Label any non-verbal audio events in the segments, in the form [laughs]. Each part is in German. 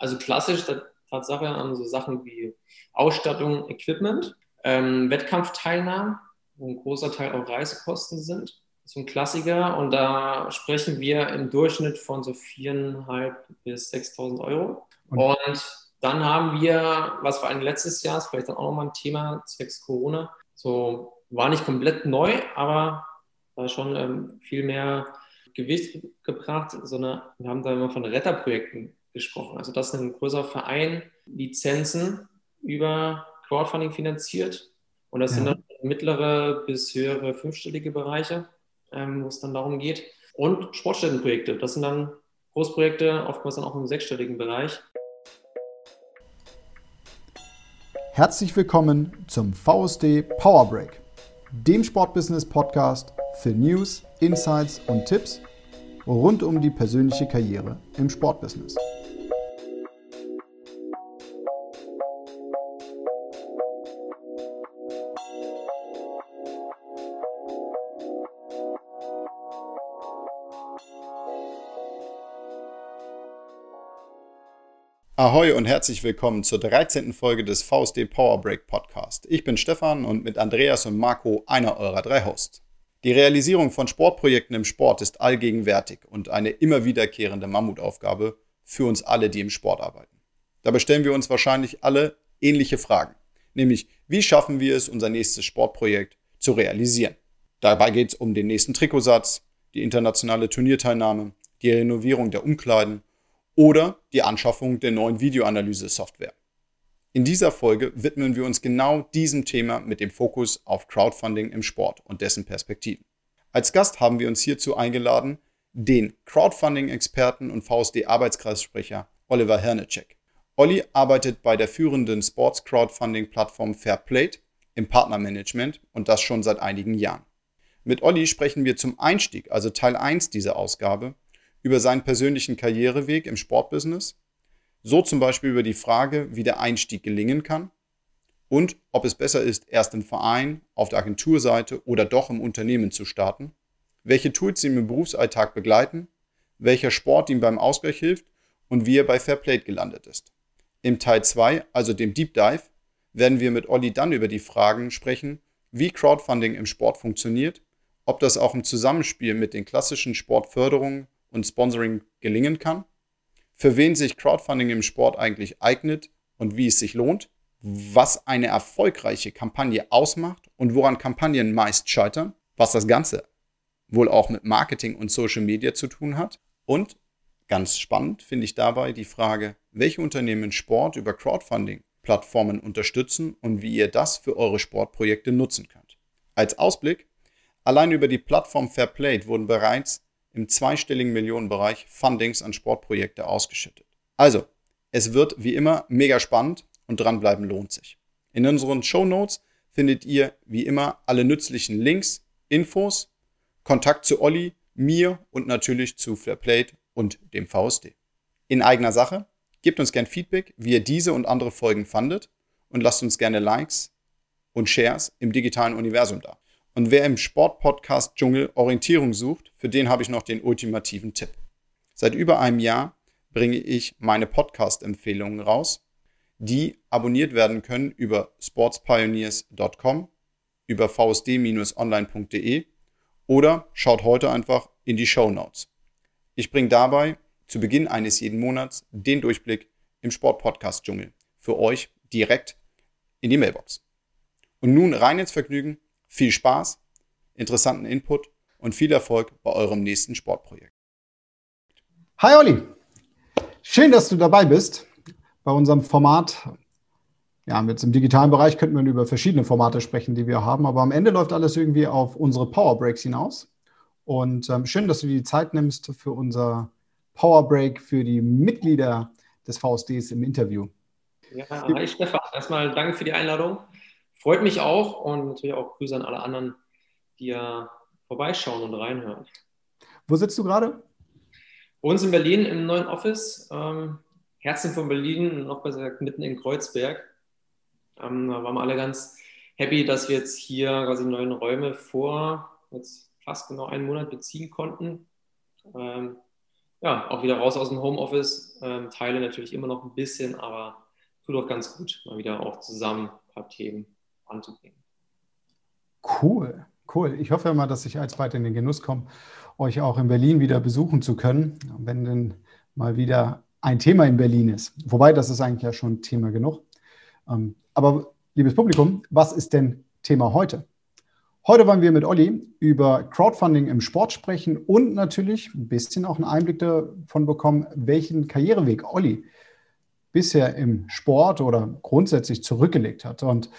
Also klassisch, Tatsache an so Sachen wie Ausstattung, Equipment, ähm, Wettkampfteilnahmen, wo ein großer Teil auch Reisekosten sind. So ein Klassiker. Und da sprechen wir im Durchschnitt von so 4.500 bis 6.000 Euro. Und, und dann haben wir, was vor allem letztes Jahr ist, vielleicht dann auch nochmal ein Thema zwecks Corona, so war nicht komplett neu, aber war schon ähm, viel mehr Gewicht gebracht, sondern wir haben da immer von Retterprojekten gesprochen. Also dass ein größerer Verein Lizenzen über Crowdfunding finanziert und das ja. sind dann mittlere bis höhere fünfstellige Bereiche, ähm, wo es dann darum geht. Und Sportstättenprojekte, das sind dann Großprojekte, oftmals dann auch im sechsstelligen Bereich. Herzlich willkommen zum VSD Power Break, dem Sportbusiness Podcast für News, Insights und Tipps rund um die persönliche Karriere im Sportbusiness. Ahoi und herzlich willkommen zur 13. Folge des VSD Power Break Podcast. Ich bin Stefan und mit Andreas und Marco einer eurer drei Hosts. Die Realisierung von Sportprojekten im Sport ist allgegenwärtig und eine immer wiederkehrende Mammutaufgabe für uns alle, die im Sport arbeiten. Dabei stellen wir uns wahrscheinlich alle ähnliche Fragen, nämlich wie schaffen wir es, unser nächstes Sportprojekt zu realisieren. Dabei geht es um den nächsten Trikotsatz, die internationale Turnierteilnahme, die Renovierung der Umkleiden oder die Anschaffung der neuen Videoanalyse-Software. In dieser Folge widmen wir uns genau diesem Thema mit dem Fokus auf Crowdfunding im Sport und dessen Perspektiven. Als Gast haben wir uns hierzu eingeladen den Crowdfunding-Experten und VSD-Arbeitskreissprecher Oliver Hernecek. Olli arbeitet bei der führenden Sports-Crowdfunding-Plattform Fairplate im Partnermanagement und das schon seit einigen Jahren. Mit Olli sprechen wir zum Einstieg, also Teil 1 dieser Ausgabe, über seinen persönlichen Karriereweg im Sportbusiness, so zum Beispiel über die Frage, wie der Einstieg gelingen kann und ob es besser ist, erst im Verein, auf der Agenturseite oder doch im Unternehmen zu starten, welche Tools ihn im Berufsalltag begleiten, welcher Sport ihm beim Ausgleich hilft und wie er bei Fairplate gelandet ist. Im Teil 2, also dem Deep Dive, werden wir mit Olli dann über die Fragen sprechen, wie Crowdfunding im Sport funktioniert, ob das auch im Zusammenspiel mit den klassischen Sportförderungen und Sponsoring gelingen kann, für wen sich Crowdfunding im Sport eigentlich eignet und wie es sich lohnt, was eine erfolgreiche Kampagne ausmacht und woran Kampagnen meist scheitern, was das Ganze wohl auch mit Marketing und Social Media zu tun hat und ganz spannend finde ich dabei die Frage, welche Unternehmen Sport über Crowdfunding-Plattformen unterstützen und wie ihr das für eure Sportprojekte nutzen könnt. Als Ausblick, allein über die Plattform Fairplay wurden bereits im zweistelligen Millionenbereich Fundings an Sportprojekte ausgeschüttet. Also, es wird wie immer mega spannend und dranbleiben lohnt sich. In unseren Show Notes findet ihr wie immer alle nützlichen Links, Infos, Kontakt zu Olli, mir und natürlich zu Fairplate und dem VSD. In eigener Sache, gebt uns gern Feedback, wie ihr diese und andere Folgen fandet und lasst uns gerne Likes und Shares im digitalen Universum da. Und wer im Sportpodcast-Dschungel Orientierung sucht, für den habe ich noch den ultimativen Tipp. Seit über einem Jahr bringe ich meine Podcast-Empfehlungen raus, die abonniert werden können über sportspioneers.com, über vsd-online.de oder schaut heute einfach in die Show Notes. Ich bringe dabei zu Beginn eines jeden Monats den Durchblick im Sportpodcast-Dschungel für euch direkt in die Mailbox. Und nun rein ins Vergnügen viel Spaß, interessanten Input und viel Erfolg bei eurem nächsten Sportprojekt. Hi Olli, schön, dass du dabei bist bei unserem Format. Ja, jetzt im digitalen Bereich könnten wir über verschiedene Formate sprechen, die wir haben, aber am Ende läuft alles irgendwie auf unsere Power Breaks hinaus. Und ähm, schön, dass du dir die Zeit nimmst für unser Power Break für die Mitglieder des VSDs im Interview. Ja, hi Stefan. Erstmal danke für die Einladung. Freut mich auch und natürlich auch Grüße an alle anderen, die ja vorbeischauen und reinhören. Wo sitzt du gerade? Bei uns in Berlin im neuen Office. Ähm, Herzen von Berlin, noch besser gesagt mitten in Kreuzberg. Ähm, da waren wir alle ganz happy, dass wir jetzt hier quasi neuen Räume vor jetzt fast genau einen Monat beziehen konnten. Ähm, ja, auch wieder raus aus dem Homeoffice. Ähm, teile natürlich immer noch ein bisschen, aber tut auch ganz gut, mal wieder auch zusammen ein paar Themen anzubringen. Cool, cool. Ich hoffe mal, dass ich alsbald in den Genuss komme, euch auch in Berlin wieder besuchen zu können, wenn denn mal wieder ein Thema in Berlin ist. Wobei, das ist eigentlich ja schon Thema genug. Ähm, aber liebes Publikum, was ist denn Thema heute? Heute wollen wir mit Olli über Crowdfunding im Sport sprechen und natürlich ein bisschen auch einen Einblick davon bekommen, welchen Karriereweg Olli bisher im Sport oder grundsätzlich zurückgelegt hat. Und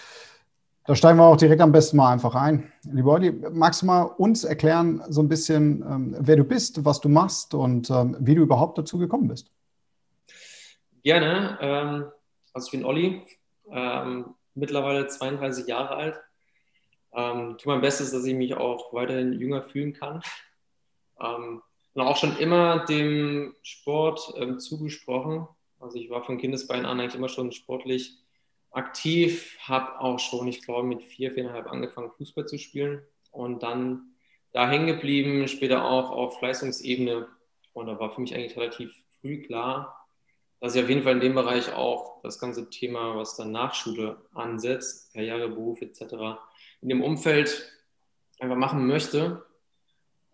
da steigen wir auch direkt am besten mal einfach ein. Lieber Olli, magst du mal uns erklären, so ein bisschen, ähm, wer du bist, was du machst und ähm, wie du überhaupt dazu gekommen bist? Gerne. Ähm, also ich bin Olli, ähm, mittlerweile 32 Jahre alt. Ähm, tue mein Bestes, dass ich mich auch weiterhin jünger fühlen kann. Ähm, und auch schon immer dem Sport ähm, zugesprochen. Also ich war von Kindesbein an eigentlich immer schon sportlich aktiv, habe auch schon, ich glaube, mit vier, viereinhalb angefangen, Fußball zu spielen und dann da hängen geblieben, später auch auf Leistungsebene. Und da war für mich eigentlich relativ früh klar, dass ich auf jeden Fall in dem Bereich auch das ganze Thema, was dann Nachschule ansetzt, Karriere, Beruf etc., in dem Umfeld einfach machen möchte.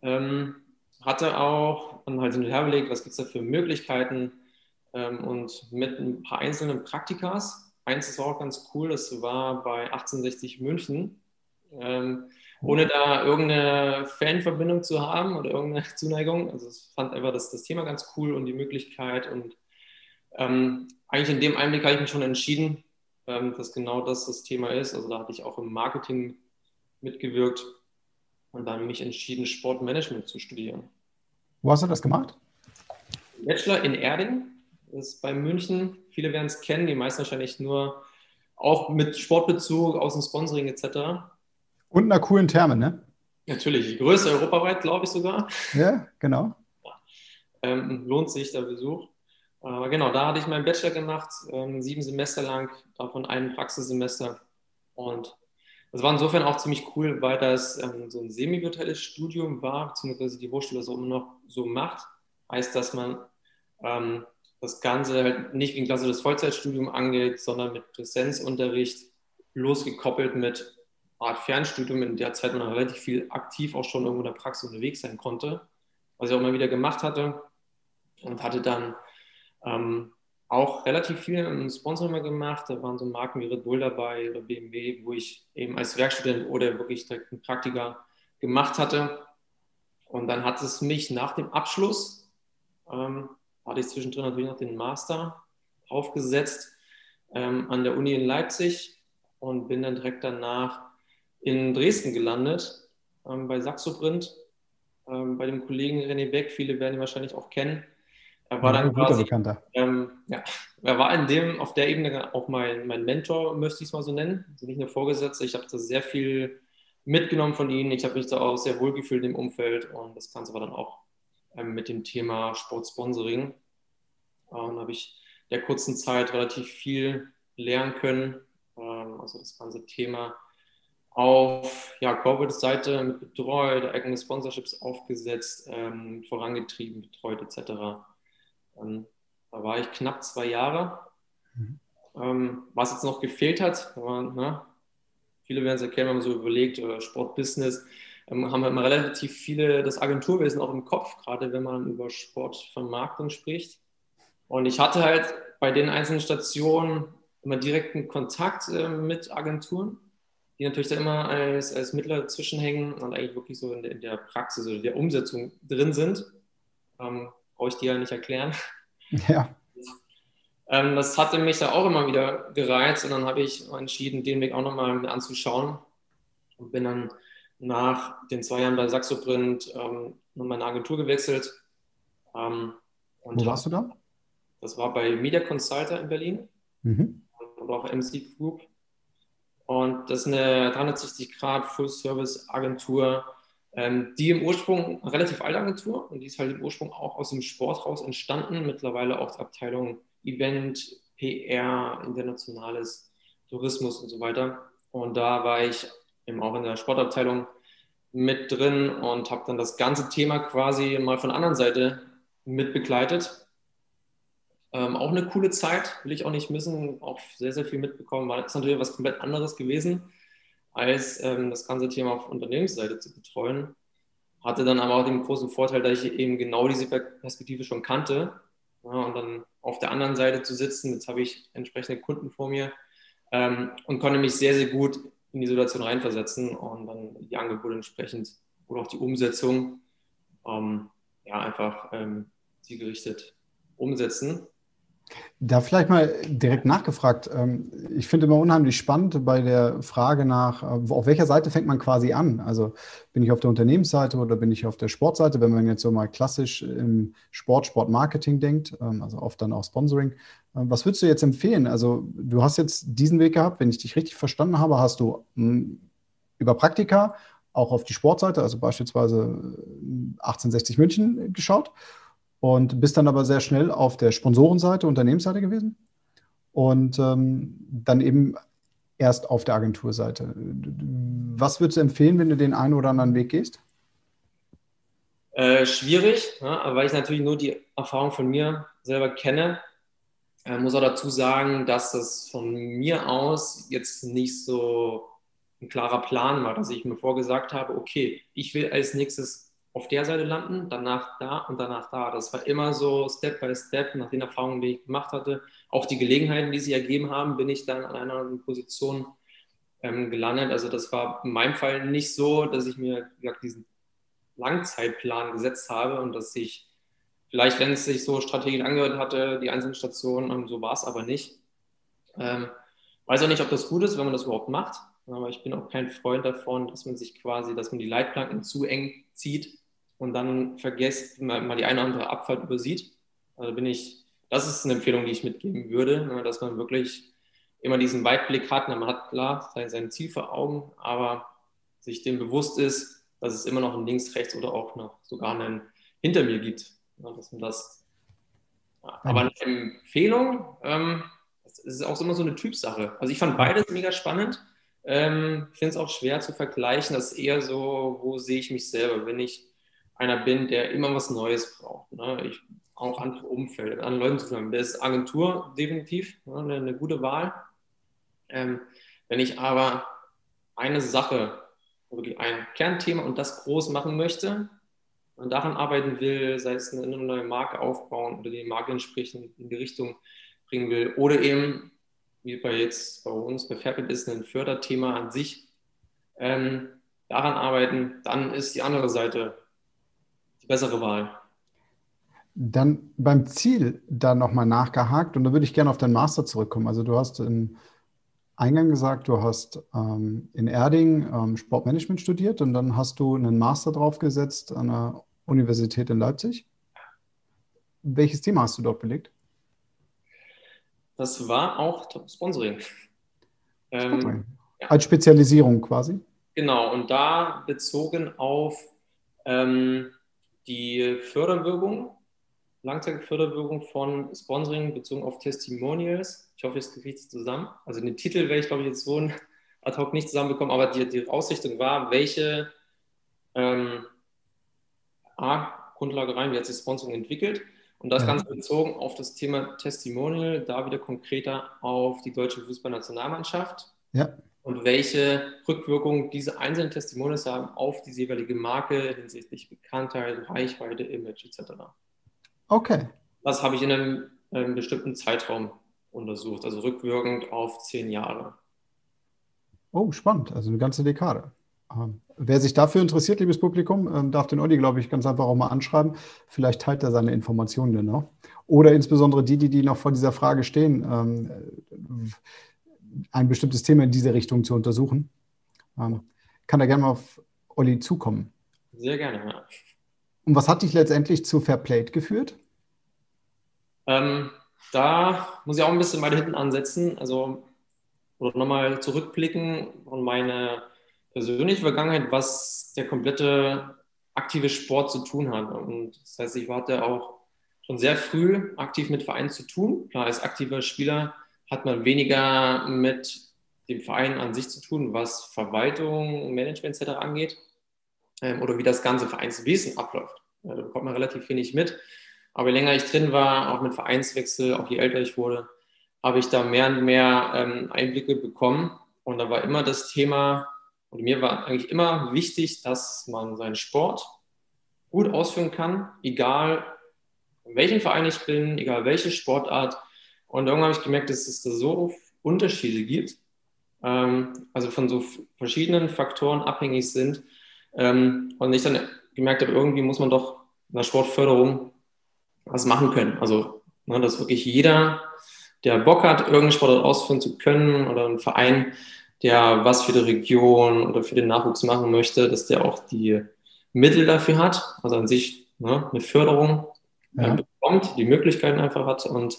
Ähm, hatte auch dann halt hin und her überlegt, was gibt es da für Möglichkeiten ähm, und mit ein paar einzelnen Praktikas. Eins ist auch ganz cool, das war bei 1860 München. Ähm, ohne da irgendeine Fanverbindung zu haben oder irgendeine [laughs] Zuneigung. Also ich fand einfach das, das Thema ganz cool und die Möglichkeit. Und ähm, eigentlich in dem Einblick habe ich mich schon entschieden, ähm, dass genau das das Thema ist. Also da hatte ich auch im Marketing mitgewirkt und dann mich entschieden, Sportmanagement zu studieren. Wo hast du das gemacht? Bachelor in Erding, ist bei München. Viele werden es kennen, die meisten wahrscheinlich nur auch mit Sportbezug aus dem Sponsoring etc. Und einer coolen Therme, ne? Natürlich, die größte europaweit, glaube ich sogar. Ja, genau. Ähm, lohnt sich der Besuch. Aber genau, da hatte ich meinen Bachelor gemacht, ähm, sieben Semester lang, davon ein Praxissemester. Und das war insofern auch ziemlich cool, weil das ähm, so ein semi-virtuelles Studium war, beziehungsweise die Hochschule das auch immer noch so macht. Heißt, dass man ähm, das Ganze halt nicht wie ein klassisches Vollzeitstudium angeht, sondern mit Präsenzunterricht losgekoppelt mit Art Fernstudium, in der Zeit man relativ viel aktiv auch schon irgendwo in der Praxis unterwegs sein konnte, was ich auch immer wieder gemacht hatte und hatte dann ähm, auch relativ viel im Sponsor immer gemacht. Da waren so Marken wie Red Bull dabei oder BMW, wo ich eben als Werkstudent oder wirklich direkt einen Praktiker gemacht hatte. Und dann hat es mich nach dem Abschluss, ähm, hatte ich zwischendrin natürlich noch den Master aufgesetzt ähm, an der Uni in Leipzig und bin dann direkt danach in Dresden gelandet, ähm, bei Saxoprint, ähm, bei dem Kollegen René Beck. Viele werden ihn wahrscheinlich auch kennen. Er war dann quasi, ähm, ja, er war in dem, auf der Ebene auch mein, mein Mentor, möchte ich es mal so nennen. Also nicht nur Vorgesetzter. Ich habe da sehr viel mitgenommen von ihnen. Ich habe mich da auch sehr wohl gefühlt im Umfeld und das Ganze war dann auch mit dem Thema Sportsponsoring. Ähm, habe ich der kurzen Zeit relativ viel lernen können. Ähm, also das ganze Thema auf ja, Corporate-Seite mit betreut, eigene Sponsorships aufgesetzt, ähm, vorangetrieben, betreut etc. Ähm, da war ich knapp zwei Jahre. Mhm. Ähm, was jetzt noch gefehlt hat, war, ne, viele werden es erkennen, wenn man so überlegt, oder Sportbusiness, ähm, haben wir immer relativ viele das Agenturwesen auch im Kopf, gerade wenn man über Sportvermarktung spricht. Und ich hatte halt bei den einzelnen Stationen immer direkten Kontakt äh, mit Agenturen, die natürlich da immer als, als Mittler dazwischen hängen und eigentlich wirklich so in der, in der Praxis oder der Umsetzung drin sind. Ähm, brauche ich dir ja nicht erklären. [laughs] Ja. Ähm, das hatte mich da auch immer wieder gereizt und dann habe ich entschieden, den Weg auch nochmal anzuschauen und bin dann nach den zwei Jahren bei Saxoprint ähm, in eine Agentur gewechselt. Ähm, Wo warst du da? Das war bei Media Consulter in Berlin mhm. und auch MC Group. Und das ist eine 360 Grad Full-Service-Agentur, ähm, die im Ursprung eine relativ alte Agentur und die ist halt im Ursprung auch aus dem Sport raus entstanden. Mittlerweile auch die Abteilung Event, PR, internationales Tourismus und so weiter. Und da war ich eben auch in der Sportabteilung mit drin und habe dann das ganze Thema quasi mal von der anderen Seite mitbegleitet. Ähm, auch eine coole Zeit, will ich auch nicht missen, auch sehr, sehr viel mitbekommen. War das natürlich was komplett anderes gewesen, als ähm, das ganze Thema auf Unternehmensseite zu betreuen. Hatte dann aber auch den großen Vorteil, dass ich eben genau diese Perspektive schon kannte. Ja, und dann auf der anderen Seite zu sitzen, jetzt habe ich entsprechende Kunden vor mir ähm, und konnte mich sehr, sehr gut in die Situation reinversetzen und dann die Angebote entsprechend oder auch die Umsetzung ähm, ja, einfach ähm, zielgerichtet umsetzen. Da vielleicht mal direkt nachgefragt. Ähm, ich finde immer unheimlich spannend bei der Frage nach, äh, auf welcher Seite fängt man quasi an? Also bin ich auf der Unternehmensseite oder bin ich auf der Sportseite? Wenn man jetzt so mal klassisch im Sport, Sportmarketing denkt, ähm, also oft dann auch Sponsoring. Ähm, was würdest du jetzt empfehlen? Also du hast jetzt diesen Weg gehabt, wenn ich dich richtig verstanden habe, hast du hm, über Praktika auch auf die Sportseite, also beispielsweise 1860 München geschaut und bist dann aber sehr schnell auf der Sponsorenseite, Unternehmensseite gewesen und ähm, dann eben erst auf der Agenturseite. Was würdest du empfehlen, wenn du den einen oder anderen Weg gehst? Äh, schwierig, ja, ne, weil ich natürlich nur die Erfahrung von mir selber kenne. Äh, muss auch dazu sagen, dass das von mir aus jetzt nicht so ein klarer Plan war, dass ich mir vorgesagt habe, okay, ich will als nächstes auf der Seite landen, danach da und danach da. Das war immer so Step by Step, nach den Erfahrungen, die ich gemacht hatte. Auch die Gelegenheiten, die sich ergeben haben, bin ich dann an einer Position ähm, gelandet. Also das war in meinem Fall nicht so, dass ich mir gesagt, diesen Langzeitplan gesetzt habe und dass ich vielleicht, wenn es sich so strategisch angehört hatte, die einzelnen Stationen, ähm, so war es aber nicht. Ähm, weiß auch nicht, ob das gut ist, wenn man das überhaupt macht. Aber ich bin auch kein Freund davon, dass man sich quasi, dass man die Leitplanken zu eng zieht und dann vergesst, mal, mal die eine oder andere Abfahrt übersieht. Also bin ich, das ist eine Empfehlung, die ich mitgeben würde, ne, dass man wirklich immer diesen Weitblick hat. Man hat klar sein, sein Ziel vor Augen, aber sich dem bewusst ist, dass es immer noch ein Links, Rechts oder auch noch sogar einen hinter mir gibt. Dass man das. Aber eine Empfehlung, ähm, das ist auch immer so eine Typsache. Also ich fand beides mega spannend. Ähm, ich finde es auch schwer zu vergleichen. Das ist eher so, wo sehe ich mich selber, wenn ich einer bin, der immer was Neues braucht. Ne? Ich auch andere Umfelder, anderen Leuten zusammen. Das ist Agentur definitiv ne? eine, eine, gute Wahl. Ähm, wenn ich aber eine Sache, wirklich ein Kernthema und das groß machen möchte und daran arbeiten will, sei es eine neue Marke aufbauen oder die Marke entsprechend in die Richtung bringen will oder eben, wie bei jetzt bei uns bei Fairpit ist, ein Förderthema an sich, ähm, daran arbeiten, dann ist die andere Seite bessere Wahl. Dann beim Ziel da nochmal nachgehakt und da würde ich gerne auf deinen Master zurückkommen. Also du hast im Eingang gesagt, du hast ähm, in Erding ähm, Sportmanagement studiert und dann hast du einen Master draufgesetzt an der Universität in Leipzig. Welches Thema hast du dort belegt? Das war auch Sponsoring. Sponsoring. Ähm, ja. Als Spezialisierung quasi? Genau, und da bezogen auf ähm, die Förderwirkung, Langzeitförderwirkung von Sponsoring bezogen auf Testimonials. Ich hoffe, es kriegt es zusammen. Also den Titel werde ich, glaube ich, jetzt so ad hoc nicht zusammenbekommen, aber die, die Ausrichtung war, welche ähm, A, Grundlage rein, wie hat sich Sponsoring entwickelt und das. Ganze bezogen auf das Thema Testimonial, da wieder konkreter auf die deutsche Fußballnationalmannschaft. Ja und welche Rückwirkungen diese einzelnen Testimonials haben auf die jeweilige Marke hinsichtlich Bekanntheit, Reichweite, Image etc. Okay. Das habe ich in einem, einem bestimmten Zeitraum untersucht, also rückwirkend auf zehn Jahre. Oh, spannend, also eine ganze Dekade. Ähm, wer sich dafür interessiert, liebes Publikum, ähm, darf den Olli, glaube ich, ganz einfach auch mal anschreiben. Vielleicht teilt er seine Informationen dann noch. Oder insbesondere die, die, die noch vor dieser Frage stehen ähm, ein bestimmtes Thema in diese Richtung zu untersuchen. Ähm, kann da gerne mal auf Olli zukommen. Sehr gerne, ja. Und was hat dich letztendlich zu Fairplayed geführt? Ähm, da muss ich auch ein bisschen weiter hinten ansetzen. Also nochmal zurückblicken von meiner persönlichen Vergangenheit, was der komplette aktive Sport zu tun hat. Und das heißt, ich hatte auch schon sehr früh aktiv mit Vereinen zu tun. Klar, als aktiver Spieler hat man weniger mit dem Verein an sich zu tun, was Verwaltung, Management etc. angeht ähm, oder wie das ganze Vereinswesen abläuft. Da bekommt man relativ wenig mit. Aber je länger ich drin war, auch mit Vereinswechsel, auch je älter ich wurde, habe ich da mehr und mehr ähm, Einblicke bekommen. Und da war immer das Thema, und mir war eigentlich immer wichtig, dass man seinen Sport gut ausführen kann, egal in welchem Verein ich bin, egal welche Sportart. Und irgendwann habe ich gemerkt, dass es da so Unterschiede gibt, ähm, also von so verschiedenen Faktoren abhängig sind. Ähm, und ich dann gemerkt habe, irgendwie muss man doch in der Sportförderung was machen können. Also, ne, dass wirklich jeder, der Bock hat, irgendeinen Sport ausführen zu können oder ein Verein, der was für die Region oder für den Nachwuchs machen möchte, dass der auch die Mittel dafür hat, also an sich ne, eine Förderung ja. äh, bekommt, die Möglichkeiten einfach hat. Und,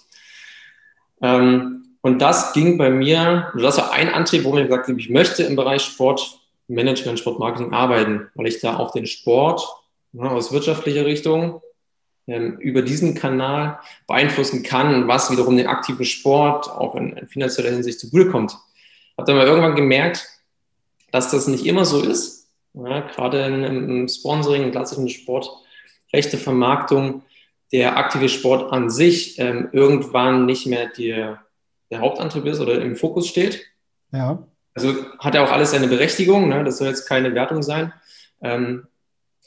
und das ging bei mir, also das war ein Antrieb, wo mir gesagt habe, ich möchte im Bereich Sportmanagement, Sportmarketing arbeiten, weil ich da auch den Sport ne, aus wirtschaftlicher Richtung ähm, über diesen Kanal beeinflussen kann, was wiederum den aktiven Sport auch in, in finanzieller Hinsicht zugutekommt. Habe dann mal irgendwann gemerkt, dass das nicht immer so ist. Ja, gerade im Sponsoring, im klassischen Sport, rechte Vermarktung, der aktive Sport an sich ähm, irgendwann nicht mehr die, der Hauptantrieb ist oder im Fokus steht. Ja. Also hat ja auch alles seine Berechtigung, ne? das soll jetzt keine Wertung sein. Ähm,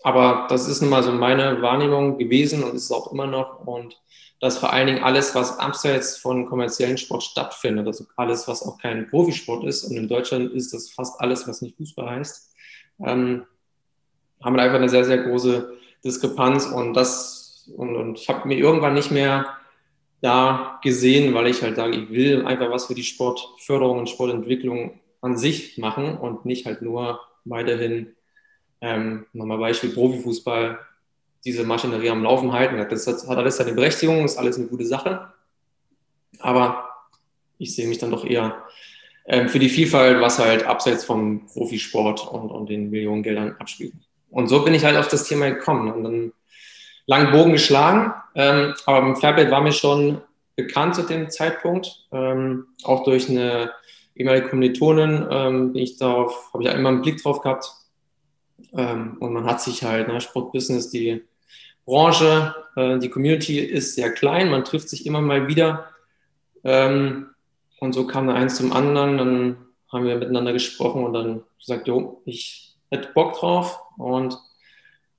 aber das ist nun mal so meine Wahrnehmung gewesen und ist es auch immer noch. Und dass vor allen Dingen alles, was abseits von kommerziellen Sport stattfindet, also alles, was auch kein Profisport ist, und in Deutschland ist das fast alles, was nicht Fußball heißt, ähm, haben wir einfach eine sehr, sehr große Diskrepanz. Und das, und, und ich habe mir irgendwann nicht mehr da gesehen, weil ich halt sage, ich will einfach was für die Sportförderung und Sportentwicklung an sich machen und nicht halt nur weiterhin ähm, nochmal Beispiel Profifußball, diese Maschinerie am Laufen halten. Das hat, alles seine Berechtigung, ist alles eine gute Sache. Aber ich sehe mich dann doch eher ähm, für die Vielfalt, was halt abseits vom Profisport und, und den Millionen Geldern abspielt. Und so bin ich halt auf das Thema gekommen und dann langen Bogen geschlagen. Ähm, aber Fairplay war mir schon bekannt zu dem Zeitpunkt, ähm, auch durch eine ehemalige Kommilitonin ähm, bin ich darauf, habe ich ja immer einen Blick drauf gehabt, ähm, und man hat sich halt, ne, Sportbusiness, die Branche, äh, die Community ist sehr klein, man trifft sich immer mal wieder. Ähm, und so kam da eins zum anderen, dann haben wir miteinander gesprochen und dann gesagt, jo, ich hätte Bock drauf und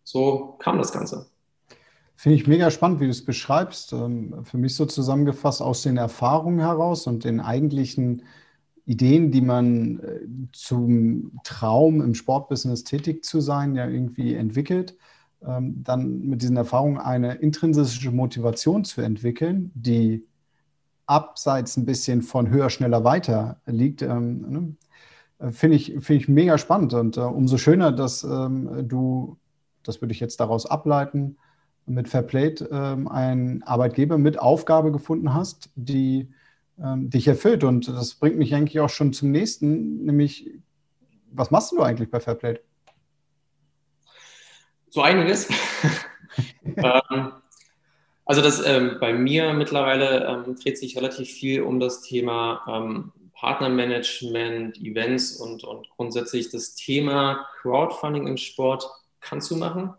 so kam das Ganze. Finde ich mega spannend, wie du es beschreibst. Ähm, für mich so zusammengefasst aus den Erfahrungen heraus und den eigentlichen Ideen, die man äh, zum Traum im Sportbusiness tätig zu sein, ja irgendwie entwickelt, ähm, dann mit diesen Erfahrungen eine intrinsische Motivation zu entwickeln, die abseits ein bisschen von höher, schneller, weiter liegt, ähm, ne? Äh, finde ich, find ich mega spannend. Und äh, umso schöner, dass du, das würde ich jetzt daraus ableiten, mit Fairplay ähm, einen Arbeitgeber mit Aufgabe gefunden hast, die ähm, dich erfüllt. Und das bringt mich eigentlich auch schon zum nächsten, nämlich, was machst du eigentlich bei Fairplay? So einiges. [laughs] ähm, also das ähm, bei mir mittlerweile ähm, dreht sich relativ viel um das Thema ähm, Partnermanagement, Events und, und grundsätzlich das Thema Crowdfunding im Sport kannst du machen.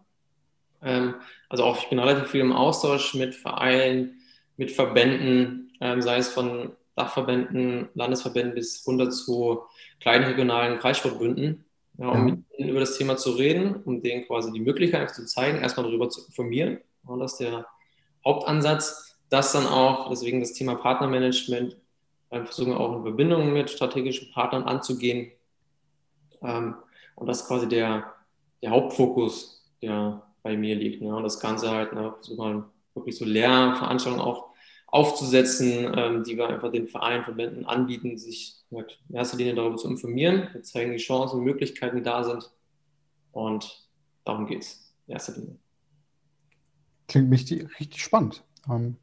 Ähm, also auch ich bin relativ viel im Austausch mit Vereinen, mit Verbänden, ähm, sei es von Dachverbänden, Landesverbänden bis runter zu kleinen regionalen Kreissportbünden, ja, um ja. mit ihnen über das Thema zu reden, um denen quasi die Möglichkeit zu zeigen, erstmal darüber zu informieren. Und das ist der Hauptansatz. Das dann auch, deswegen das Thema Partnermanagement, äh, versuchen auch in Verbindung mit strategischen Partnern anzugehen. Ähm, und das ist quasi der, der Hauptfokus, der bei mir liegt. Ne? Und das Ganze halt, ne, versuchen wirklich so Lehrveranstaltungen auch aufzusetzen, ähm, die wir einfach den Vereinen, Verbänden anbieten, sich in erster Linie darüber zu informieren. Wir zeigen die Chancen und Möglichkeiten, die da sind. Und darum geht es in erster Linie. Klingt richtig, richtig spannend. Ähm,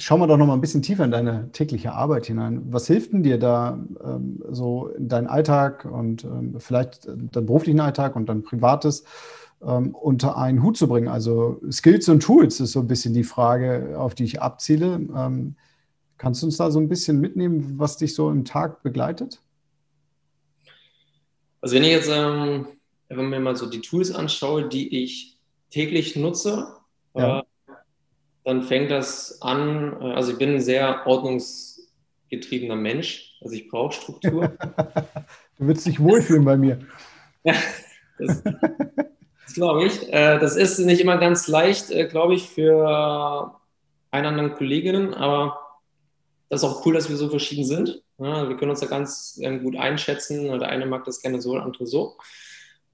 schauen wir doch noch mal ein bisschen tiefer in deine tägliche Arbeit hinein. Was hilft denn dir da ähm, so in deinen Alltag und ähm, vielleicht deinen beruflichen Alltag und dein privates? ähm, unter einen Hut zu bringen. Also Skills und Tools ist so ein bisschen die Frage, auf die ich abziele. Ähm, kannst du uns da so ein bisschen mitnehmen, was dich so im Tag begleitet? Also wenn ich jetzt, ähm, wenn mir mal so die Tools anschaue, die ich täglich nutze, ja. äh, dann fängt das an, äh, also ich bin ein sehr ordnungsgetriebener Mensch, also ich brauche Struktur. [laughs] du willst dich wohlfühlen bei mir. Ja, [laughs] das, das glaube ich. Äh, das ist nicht immer ganz leicht, äh, glaube ich, für einen anderen Kolleginnen, aber das ist auch cool, dass wir so verschieden sind. Ja, wir können uns da ganz ähm, gut einschätzen. Der eine mag das gerne so, der andere so.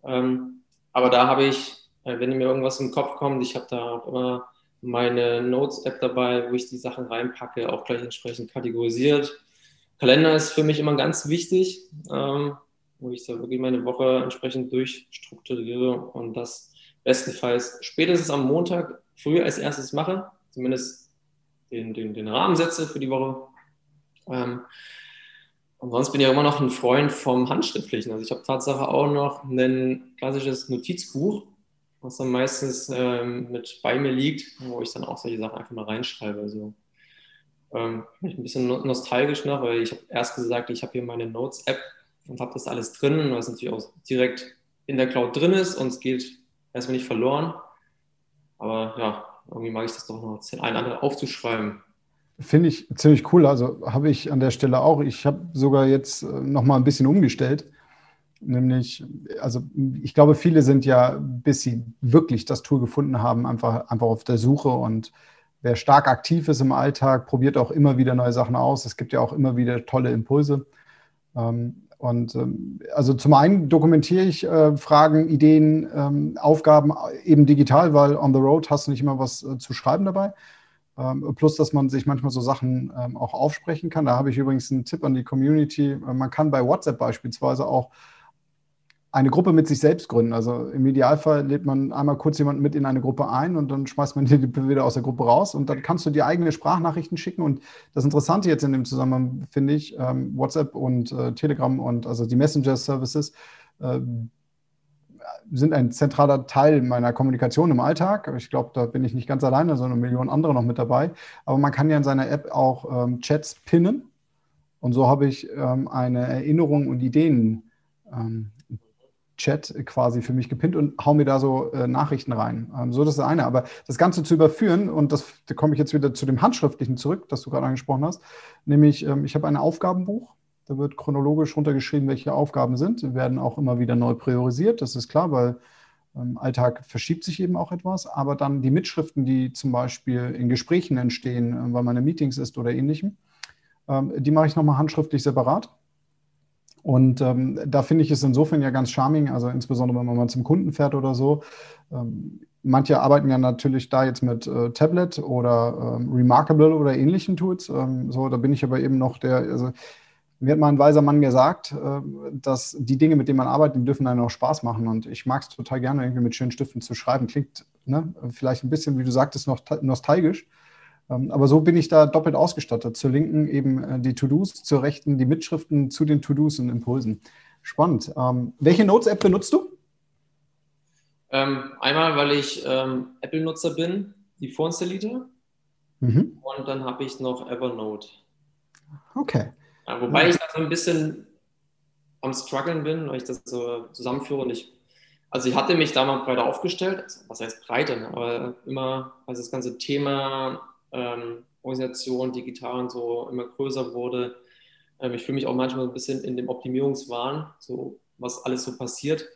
Ähm, aber da habe ich, wenn mir irgendwas im Kopf kommt, ich habe da auch immer meine Notes-App dabei, wo ich die Sachen reinpacke, auch gleich entsprechend kategorisiert. Kalender ist für mich immer ganz wichtig, ähm, wo ich da wirklich meine Woche entsprechend durchstrukturiere und das bestenfalls spätestens am Montag früh als erstes mache, zumindest den, den, den Rahmen setze für die Woche. Ähm, und sonst bin ich ja immer noch ein Freund vom Handschriftlichen. Also ich habe Tatsache auch noch ein klassisches Notizbuch, was dann meistens ähm, mit bei mir liegt, wo ich dann auch solche Sachen einfach mal reinschreibe. Also ähm, ich ein bisschen nostalgisch nach, weil ich habe erst gesagt, ich habe hier meine Notes-App und habe das alles drin, was natürlich auch direkt in der Cloud drin ist und es geht erstmal nicht verloren. Aber ja, irgendwie mag ich das doch noch ein andere aufzuschreiben. Finde ich ziemlich cool. Also habe ich an der Stelle auch. Ich habe sogar jetzt äh, noch mal ein bisschen umgestellt. Nämlich, also ich glaube, viele sind ja, bis sie wirklich das Tool gefunden haben, einfach, einfach auf der Suche. Und wer stark aktiv ist im Alltag, probiert auch immer wieder neue Sachen aus. Es gibt ja auch immer wieder tolle Impulse. Ähm, und ähm, also zum einen dokumentiere ich äh, Fragen, Ideen, ähm, Aufgaben eben digital, weil on the road hast du nicht immer was äh, zu schreiben dabei. Plus, dass man sich manchmal so Sachen auch aufsprechen kann. Da habe ich übrigens einen Tipp an die Community. Äh, man kann bei WhatsApp beispielsweise auch eine Gruppe mit sich selbst gründen. Also im Idealfall lädt man einmal kurz jemanden mit in eine Gruppe ein und dann schmeißt man [laughs] die wieder aus der Gruppe raus und dann kannst du die eigene Sprachnachrichten schicken. Und das Interessante jetzt in dem Zusammenhang finde ich, ähm, WhatsApp und äh, Telegram und also die Messenger-Services äh, sind ein zentraler Teil meiner Kommunikation im Alltag. Ich glaube, da bin ich nicht ganz alleine, sondern Millionen andere noch mit dabei. Aber man kann ja in seiner App auch ähm, Chats pinnen. Und so habe ich ähm, eine Erinnerung und Ideen ähm, Chat quasi für mich gepinnt und hau mir da so äh, Nachrichten rein. Ähm, so das ist das eine. Aber das Ganze zu überführen, und das, da komme ich jetzt wieder zu dem Handschriftlichen zurück, das du gerade angesprochen hast, nämlich ähm, ich habe ein Aufgabenbuch da wird chronologisch runtergeschrieben, welche Aufgaben sind. Sie werden auch immer wieder neu priorisiert, das ist klar, weil ähm, Alltag verschiebt sich eben auch etwas. Aber dann die Mitschriften, die zum Beispiel in Gesprächen entstehen, äh, weil man in Meetings ist oder ähnlichem, ähm, die mache ich nochmal handschriftlich separat. Und ähm, da finde ich es insofern ja ganz charming, also insbesondere wenn man mal zum Kunden fährt oder so. Ähm, manche arbeiten ja natürlich da jetzt mit äh, Tablet oder ähm, Remarkable oder ähnlichen Tools. Ähm, so, da bin ich aber eben noch der, also mir hat mal ein weiser Mann gesagt, äh, dass die Dinge, mit denen man arbeitet, die dürfen einem auch Spaß machen. Und ich mag es total gerne, irgendwie mit schönen Stiften zu schreiben. Klingt ne, vielleicht ein bisschen, wie du sagtest, noch nostalgisch. Ähm, aber so bin ich da doppelt ausgestattet. Zur linken eben äh, die To-Dos, zur rechten die Mitschriften zu den To-Dos und Impulsen. Spannend. Ähm, welche Notes-App benutzt du? Ähm, einmal, weil ich ähm, Apple-Nutzer bin, die vorinstallierte. Mhm. Und dann habe ich noch Evernote. Okay. Ja, wobei ja. ich da so ein bisschen am struggeln bin, weil ich das so zusammenführe und ich, also ich hatte mich da mal breiter aufgestellt, also was heißt breiter, ne? aber immer, als das ganze Thema ähm, Organisation, digital und so immer größer wurde, ähm, ich fühle mich auch manchmal ein bisschen in dem Optimierungswahn, so was alles so passiert.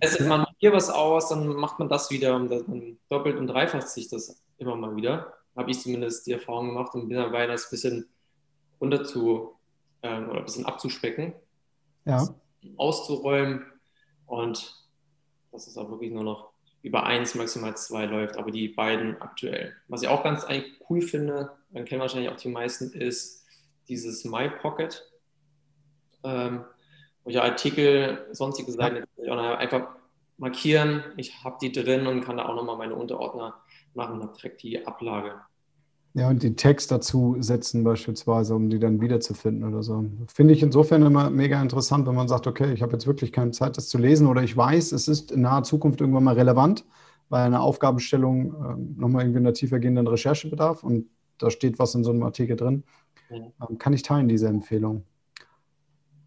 Es [laughs] man hier was aus, dann macht man das wieder und dann doppelt und dreifacht sich das immer mal wieder. Habe ich zumindest die Erfahrung gemacht und bin dabei, das ein bisschen runter zu ähm, oder ein bisschen abzuspecken, ja. auszuräumen und dass es auch wirklich nur noch über eins, maximal zwei läuft, aber die beiden aktuell. Was ich auch ganz eigentlich cool finde, dann kennen wahrscheinlich auch die meisten, ist dieses My Pocket, ähm, wo ich Artikel, sonstige Seiten einfach markieren. Ich habe die drin und kann da auch nochmal meine Unterordner machen und habe direkt die Ablage. Ja, und die Text dazu setzen beispielsweise, um die dann wiederzufinden oder so. Finde ich insofern immer mega interessant, wenn man sagt, okay, ich habe jetzt wirklich keine Zeit, das zu lesen oder ich weiß, es ist in naher Zukunft irgendwann mal relevant, weil eine Aufgabenstellung äh, nochmal irgendwie einer tiefergehenden Recherche bedarf und da steht was in so einem Artikel drin. Ähm, kann ich teilen, diese Empfehlung.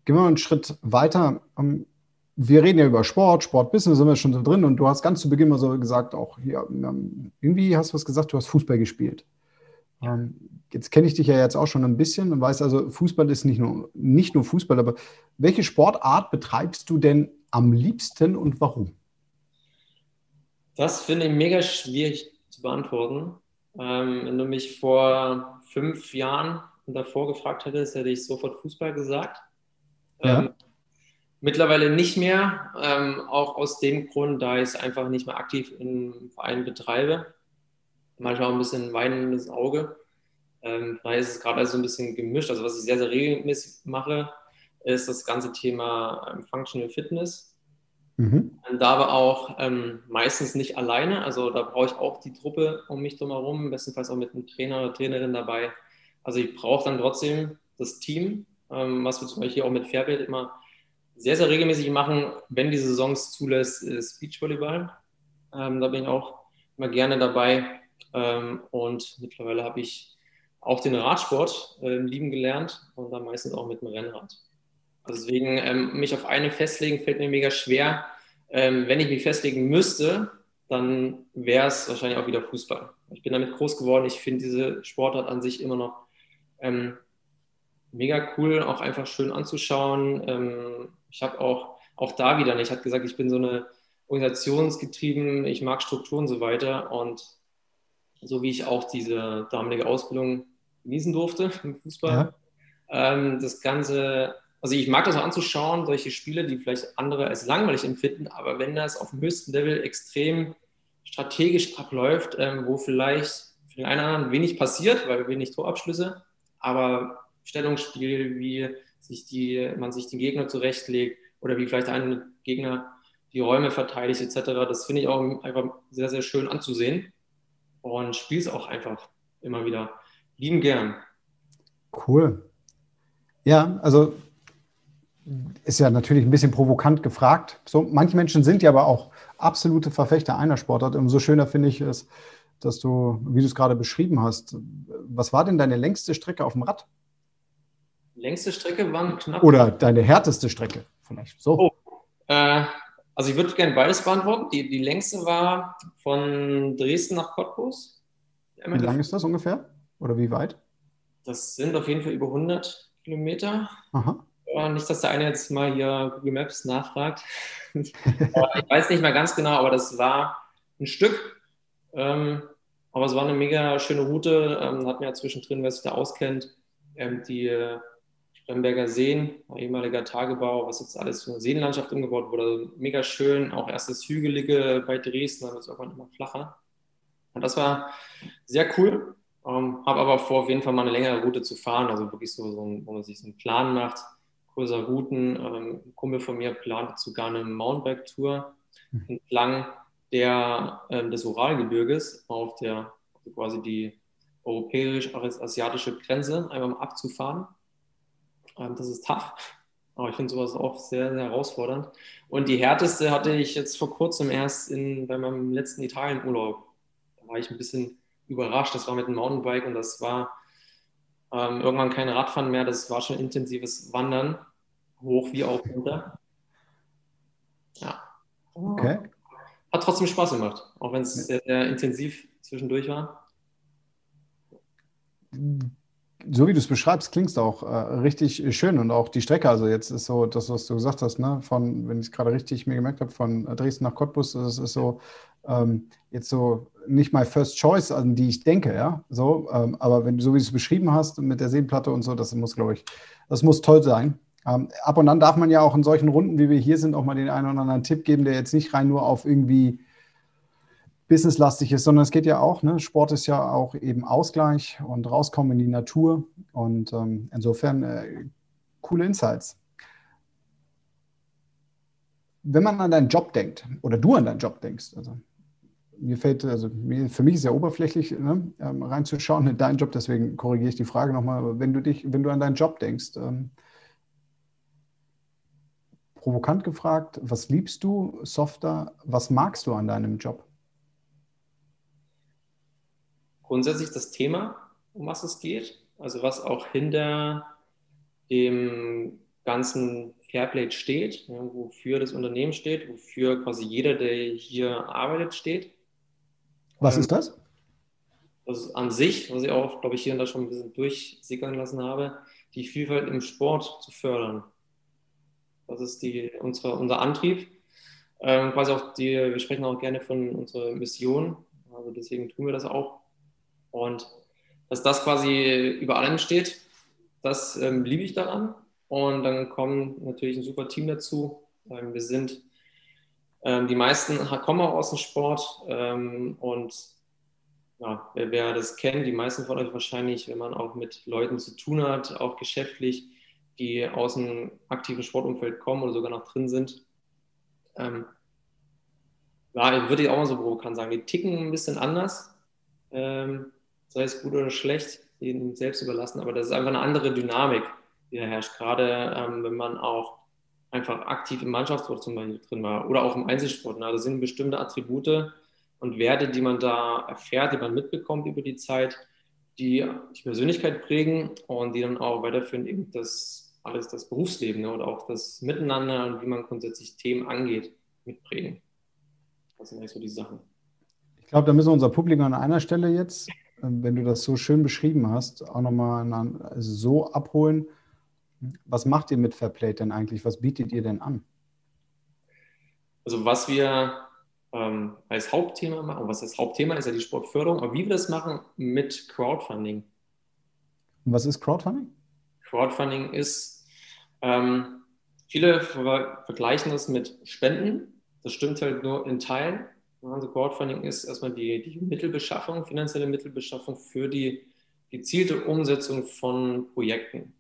Gehen wir mal einen Schritt weiter. Ähm, wir reden ja über Sport, Sportbusiness sind wir schon so drin und du hast ganz zu Beginn mal so gesagt, auch hier, irgendwie hast du was gesagt, du hast Fußball gespielt. Ähm, jetzt kenne ich dich ja jetzt auch schon ein bisschen und weiß also, Fußball ist nicht nur, nicht nur Fußball, aber welche Sportart betreibst du denn am liebsten und warum? Das finde ich mega schwierig zu beantworten. Ähm, wenn du mich vor fünf Jahren davor gefragt hättest, hätte ich sofort Fußball gesagt. Ja. Ähm, mittlerweile nicht mehr, ähm, auch aus dem Grund, da ich es einfach nicht mehr aktiv im Verein betreibe. Manchmal auch ein bisschen weinendes Auge. Ähm, daher ist es gerade also ein bisschen gemischt. Also was ich sehr, sehr regelmäßig mache, ist das ganze Thema ähm, Functional Fitness. Mhm. Da aber auch ähm, meistens nicht alleine. Also da brauche ich auch die Truppe um mich drumherum, bestenfalls auch mit einem Trainer oder Trainerin dabei. Also ich brauche dann trotzdem das Team, ähm, was wir zum Beispiel auch mit Fairbild immer sehr, sehr regelmäßig machen, wenn die Saisons zulässt, ist Beachvolleyball. Ähm, da bin ich auch immer gerne dabei. Ähm, und mittlerweile habe ich auch den Radsport äh, lieben gelernt und dann meistens auch mit dem Rennrad. Deswegen ähm, mich auf eine festlegen fällt mir mega schwer. Ähm, wenn ich mich festlegen müsste, dann wäre es wahrscheinlich auch wieder Fußball. Ich bin damit groß geworden. Ich finde diese Sportart an sich immer noch ähm, mega cool, auch einfach schön anzuschauen. Ähm, ich habe auch, auch da wieder, ich habe gesagt, ich bin so eine organisationsgetrieben, ich mag Strukturen und so weiter. Und so wie ich auch diese damalige Ausbildung genießen durfte [laughs] im Fußball, ja. ähm, das Ganze also ich mag das auch anzuschauen, solche Spiele, die vielleicht andere als langweilig empfinden, aber wenn das auf dem höchsten Level extrem strategisch abläuft, ähm, wo vielleicht für den einen oder anderen wenig passiert, weil wenig Torabschlüsse, aber Stellungsspiel, wie sich die, man sich den Gegner zurechtlegt oder wie vielleicht ein Gegner die Räume verteidigt etc., das finde ich auch einfach sehr, sehr schön anzusehen und spiele es auch einfach immer wieder lieben gern. Cool. Ja, also ist ja natürlich ein bisschen provokant gefragt. So, manche Menschen sind ja aber auch absolute Verfechter einer Sportart. Umso schöner finde ich es, dass du, wie du es gerade beschrieben hast, was war denn deine längste Strecke auf dem Rad? Längste Strecke waren knapp. Oder deine härteste Strecke vielleicht. So. Oh, äh, also ich würde gerne beides beantworten. Die, die längste war von Dresden nach Cottbus. Wie lang ist das ungefähr? Oder wie weit? Das sind auf jeden Fall über 100 Kilometer. Aha. Nicht, dass der eine jetzt mal hier Google Maps nachfragt. [laughs] ich weiß nicht mehr ganz genau, aber das war ein Stück. Ähm, aber es war eine mega schöne Route. Ähm, hat mir ja zwischendrin, wer sich da auskennt, ähm, die Spremberger Seen, ehemaliger Tagebau, was jetzt alles für eine Seenlandschaft umgebaut wurde. Mega schön. Auch erst das Hügelige bei Dresden, dann wird es irgendwann immer flacher. Und das war sehr cool. Ähm, Habe aber vor, auf jeden Fall mal eine längere Route zu fahren. Also wirklich so, so ein, wo man sich so einen Plan macht größere Routen. Ähm, ein Kumpel von mir plant sogar eine Mountainbike-Tour entlang der, äh, des Uralgebirges auf der also quasi die europäisch-asiatische Grenze einmal mal abzufahren. Das ist tough, aber ich finde sowas auch sehr, sehr herausfordernd. Und die härteste hatte ich jetzt vor kurzem erst in, bei meinem letzten Italienurlaub. Da war ich ein bisschen überrascht. Das war mit dem Mountainbike und das war ähm, irgendwann kein Radfahren mehr, das war schon intensives Wandern, hoch wie auch runter. Ja. Okay. Hat trotzdem Spaß gemacht, auch wenn es sehr, sehr intensiv zwischendurch war. So wie du es beschreibst, klingt es auch äh, richtig schön und auch die Strecke. Also jetzt ist so das, was du gesagt hast, ne, von, wenn ich es gerade richtig mir gemerkt habe, von Dresden nach Cottbus, das ist so ähm, jetzt so nicht mal First Choice, an die ich denke, ja. So, ähm, aber wenn du so wie du es beschrieben hast mit der Seenplatte und so, das muss, glaube ich, das muss toll sein. Ähm, ab und an darf man ja auch in solchen Runden, wie wir hier sind, auch mal den einen oder anderen Tipp geben, der jetzt nicht rein nur auf irgendwie businesslastig ist, sondern es geht ja auch, ne? Sport ist ja auch eben Ausgleich und rauskommen in die Natur. Und ähm, insofern äh, coole Insights. Wenn man an deinen Job denkt oder du an deinen Job denkst, also mir fällt, also mir, für mich ist ja oberflächlich ne, ähm, reinzuschauen in deinen Job, deswegen korrigiere ich die Frage nochmal, wenn du dich, wenn du an deinen Job denkst, ähm, provokant gefragt, was liebst du softer, was magst du an deinem Job? Grundsätzlich das Thema, um was es geht, also was auch hinter dem ganzen Fairplay steht, ja, wofür das Unternehmen steht, wofür quasi jeder, der hier arbeitet, steht. Was ist das? Das ist an sich, was ich auch, glaube ich, hier und da schon ein bisschen durchsickern lassen habe, die Vielfalt im Sport zu fördern. Das ist die, unsere, unser Antrieb. Ähm, quasi auch die, wir sprechen auch gerne von unserer Mission, also deswegen tun wir das auch. Und dass das quasi über allem steht, das ähm, liebe ich daran. Und dann kommt natürlich ein super Team dazu. Ähm, wir sind, ähm, die meisten kommen auch aus dem Sport ähm, und ja, wer, wer, das kennt, die meisten von euch wahrscheinlich, wenn man auch mit Leuten zu tun hat, auch geschäftlich, die aus dem aktiven Sportumfeld kommen oder sogar noch drin sind. Ähm, ja, würde ich auch mal so provokant sagen, die ticken ein bisschen anders, ähm, sei es gut oder schlecht, ihnen selbst überlassen, aber das ist einfach eine andere Dynamik, die da herrscht, gerade ähm, wenn man auch einfach aktiv im Mannschaftssport zum Beispiel drin war oder auch im Einzelsport. Ne? Also sind bestimmte Attribute und Werte, die man da erfährt, die man mitbekommt über die Zeit, die die Persönlichkeit prägen und die dann auch weiterführen eben das alles das Berufsleben ne? oder auch das Miteinander und wie man grundsätzlich Themen angeht, mitprägen. Das sind eigentlich so die Sachen. Ich glaube, da müssen wir unser Publikum an einer Stelle jetzt, wenn du das so schön beschrieben hast, auch nochmal also so abholen. Was macht ihr mit Fairplay denn eigentlich? Was bietet ihr denn an? Also was wir ähm, als Hauptthema machen, was das Hauptthema ist ja die Sportförderung, aber wie wir das machen mit Crowdfunding. Und was ist Crowdfunding? Crowdfunding ist, ähm, viele ver vergleichen das mit Spenden. Das stimmt halt nur in Teilen. Also Crowdfunding ist erstmal die, die Mittelbeschaffung, finanzielle Mittelbeschaffung für die gezielte Umsetzung von Projekten.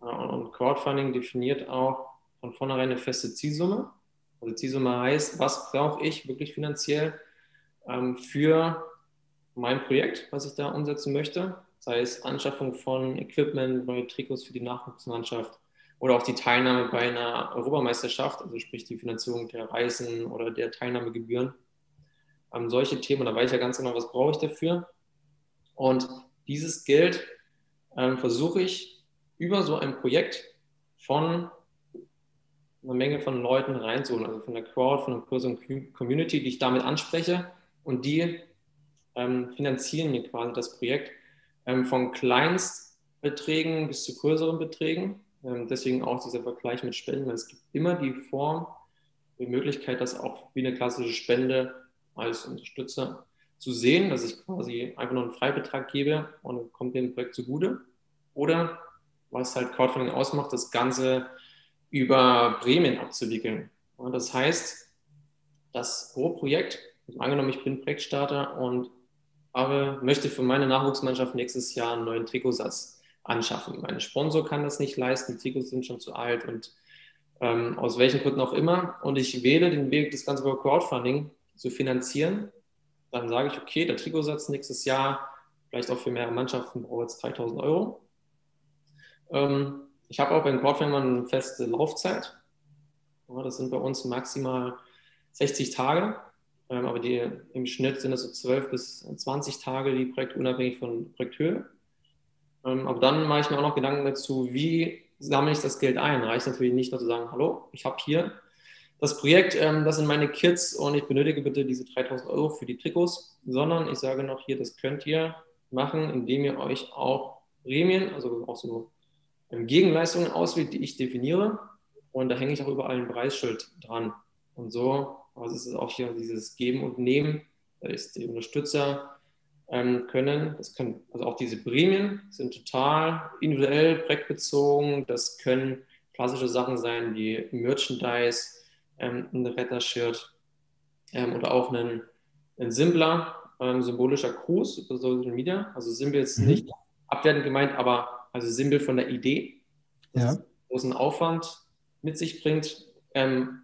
Und Crowdfunding definiert auch von vornherein eine feste Zielsumme. Also Zielsumme heißt, was brauche ich wirklich finanziell ähm, für mein Projekt, was ich da umsetzen möchte sei es Anschaffung von Equipment, neue Trikots für die Nachwuchsmannschaft oder auch die Teilnahme bei einer Europameisterschaft, also sprich die Finanzierung der Reisen oder der Teilnahmegebühren. Ähm, solche Themen, da weiß ich ja ganz genau, was brauche ich dafür. Und dieses Geld ähm, versuche ich über so ein Projekt von einer Menge von Leuten reinzuholen, also von der Crowd, von der größeren Community, die ich damit anspreche und die ähm, finanzieren mir quasi das Projekt ähm, von Kleinstbeträgen bis zu größeren Beträgen. Ähm, deswegen auch dieser Vergleich mit Spenden. Es gibt immer die Form, die Möglichkeit, das auch wie eine klassische Spende als Unterstützer zu sehen, dass ich quasi einfach nur einen Freibetrag gebe und kommt dem Projekt zugute. Oder was halt Crowdfunding ausmacht, das Ganze über Prämien abzuwickeln. das heißt, dass pro Projekt, also angenommen, ich bin Projektstarter und aber möchte für meine Nachwuchsmannschaft nächstes Jahr einen neuen Trikotsatz anschaffen. Mein Sponsor kann das nicht leisten, die Trikots sind schon zu alt und ähm, aus welchen Gründen auch immer. Und ich wähle den Weg, das Ganze über Crowdfunding zu finanzieren. Dann sage ich, okay, der Trikotsatz nächstes Jahr, vielleicht auch für mehrere Mannschaften, brauche jetzt 3000 Euro. Ähm, ich habe auch beim Crowdfunding eine feste Laufzeit. Das sind bei uns maximal 60 Tage. Ähm, aber die, im Schnitt sind es so 12 bis 20 Tage, die Projekte unabhängig von Projekthöhe. Ähm, aber dann mache ich mir auch noch Gedanken dazu, wie sammle ich das Geld ein? Reicht natürlich nicht nur zu sagen, hallo, ich habe hier das Projekt, ähm, das sind meine Kids und ich benötige bitte diese 3000 Euro für die Trikots, sondern ich sage noch hier, das könnt ihr machen, indem ihr euch auch Prämien, also auch so Gegenleistungen auswählt, die ich definiere. Und da hänge ich auch überall ein Preisschild dran. Und so also es ist auch hier dieses Geben und Nehmen. Da ist die Unterstützer ähm, können, das können, also auch diese Prämien sind total individuell, projektbezogen. Das können klassische Sachen sein wie Merchandise, ähm, ein Rettershirt ähm, oder auch ein, ein simpler, ähm, symbolischer Gruß über Social Media. Also simpel jetzt mhm. nicht abwertend gemeint, aber also simpel von der Idee, dass ja. es großen Aufwand mit sich bringt, ähm,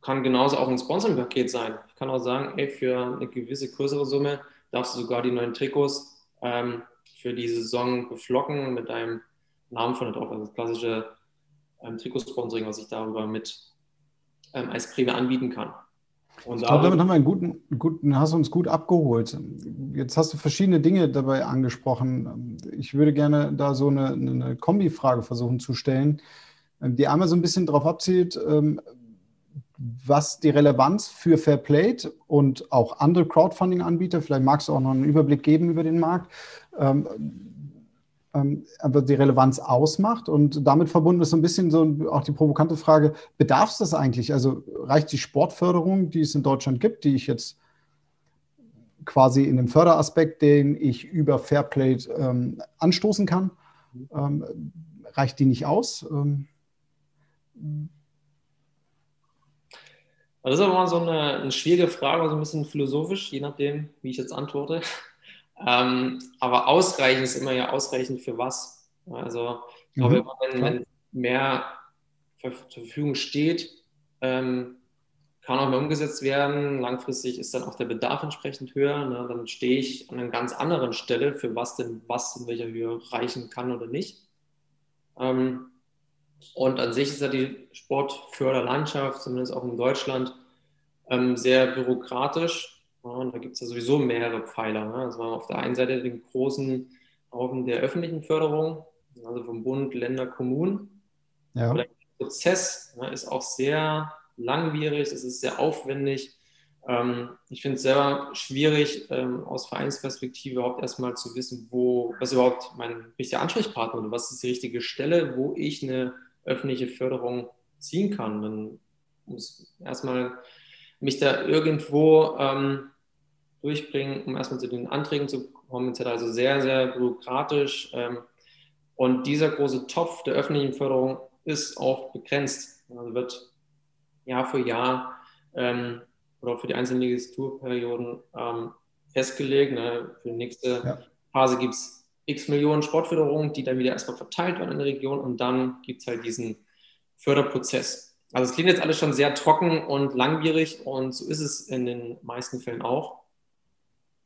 kann genauso auch ein Sponsoring-Paket sein. Ich kann auch sagen, ey, für eine gewisse größere Summe darfst du sogar die neuen Trikots ähm, für die Saison beflocken mit deinem Namen von drauf. Also das klassische ähm, Trikotsponsoring, was ich darüber mit ähm, als Prämie anbieten kann. Und ich glaube, damit haben wir einen guten, guten, hast du uns gut abgeholt. Jetzt hast du verschiedene Dinge dabei angesprochen. Ich würde gerne da so eine, eine Kombifrage versuchen zu stellen. ähm, die einmal so ein bisschen darauf abzielt, ähm, was die Relevanz für Fairplay und auch andere Crowdfunding-Anbieter, vielleicht magst du auch noch einen Überblick geben über den Markt, ähm, ähm, die Relevanz ausmacht. Und damit verbunden ist so ein bisschen so auch die provokante Frage, bedarf es das eigentlich? Also reicht die Sportförderung, die es in Deutschland gibt, die ich jetzt quasi in dem Förderaspekt, den ich über Fairplay ähm, anstoßen kann, ähm, reicht die nicht aus? Ähm, das ist aber mal so eine, eine, schwierige Frage, so ein bisschen philosophisch, je nachdem, wie ich jetzt antworte. Ähm, aber ausreichend ist immer ja ausreichend für was. Also ich glaube, mhm. wenn, wenn, mehr zur Verfügung steht, ähm, kann auch mehr umgesetzt werden. Langfristig ist dann auch der Bedarf entsprechend höher. Ne? Dann stehe ich an einer ganz anderen Stelle, für was denn was in welcher Höhe reichen kann oder nicht. Ähm, und an sich ist ja die Sportförderlandschaft, zumindest auch in Deutschland, ähm, sehr bürokratisch. Ja, und da gibt es ja sowieso mehrere Pfeiler. Ne? Also auf der einen Seite den großen Haufen der öffentlichen Förderung, also vom Bund, Länder, Kommunen. Ja. Aber der Prozess ne, ist auch sehr langwierig, es ist sehr aufwendig. Ähm, ich finde es sehr schwierig, ähm, aus Vereinsperspektive überhaupt erstmal zu wissen, wo, was überhaupt mein richtiger Ansprechpartner oder was ist die richtige Stelle, wo ich eine öffentliche Förderung ziehen kann. Dann muss erstmal mich da irgendwo ähm, durchbringen, um erstmal zu den Anträgen zu kommen, etc. Also sehr, sehr bürokratisch. Ähm, und dieser große Topf der öffentlichen Förderung ist auch begrenzt. Also wird Jahr für Jahr ähm, oder für die einzelnen Legislaturperioden ähm, festgelegt. Ne? Für die nächste ja. Phase gibt es x Millionen Sportförderungen, die dann wieder erstmal verteilt werden in der Region und dann gibt es halt diesen Förderprozess. Also es klingt jetzt alles schon sehr trocken und langwierig und so ist es in den meisten Fällen auch.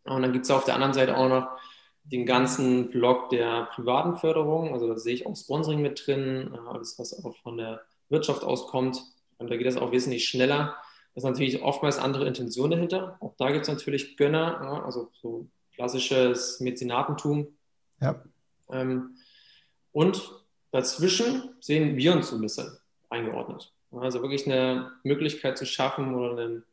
Und dann gibt es auf der anderen Seite auch noch den ganzen Block der privaten Förderung. Also da sehe ich auch Sponsoring mit drin, äh, alles, was auch von der Wirtschaft auskommt. Und da geht das auch wesentlich schneller. Da ist natürlich oftmals andere Intention dahinter. Auch da gibt es natürlich Gönner, ja, also so klassisches Mäzenatentum, ja. Ähm, und dazwischen sehen wir uns so ein bisschen eingeordnet. Also wirklich eine Möglichkeit zu schaffen oder einen,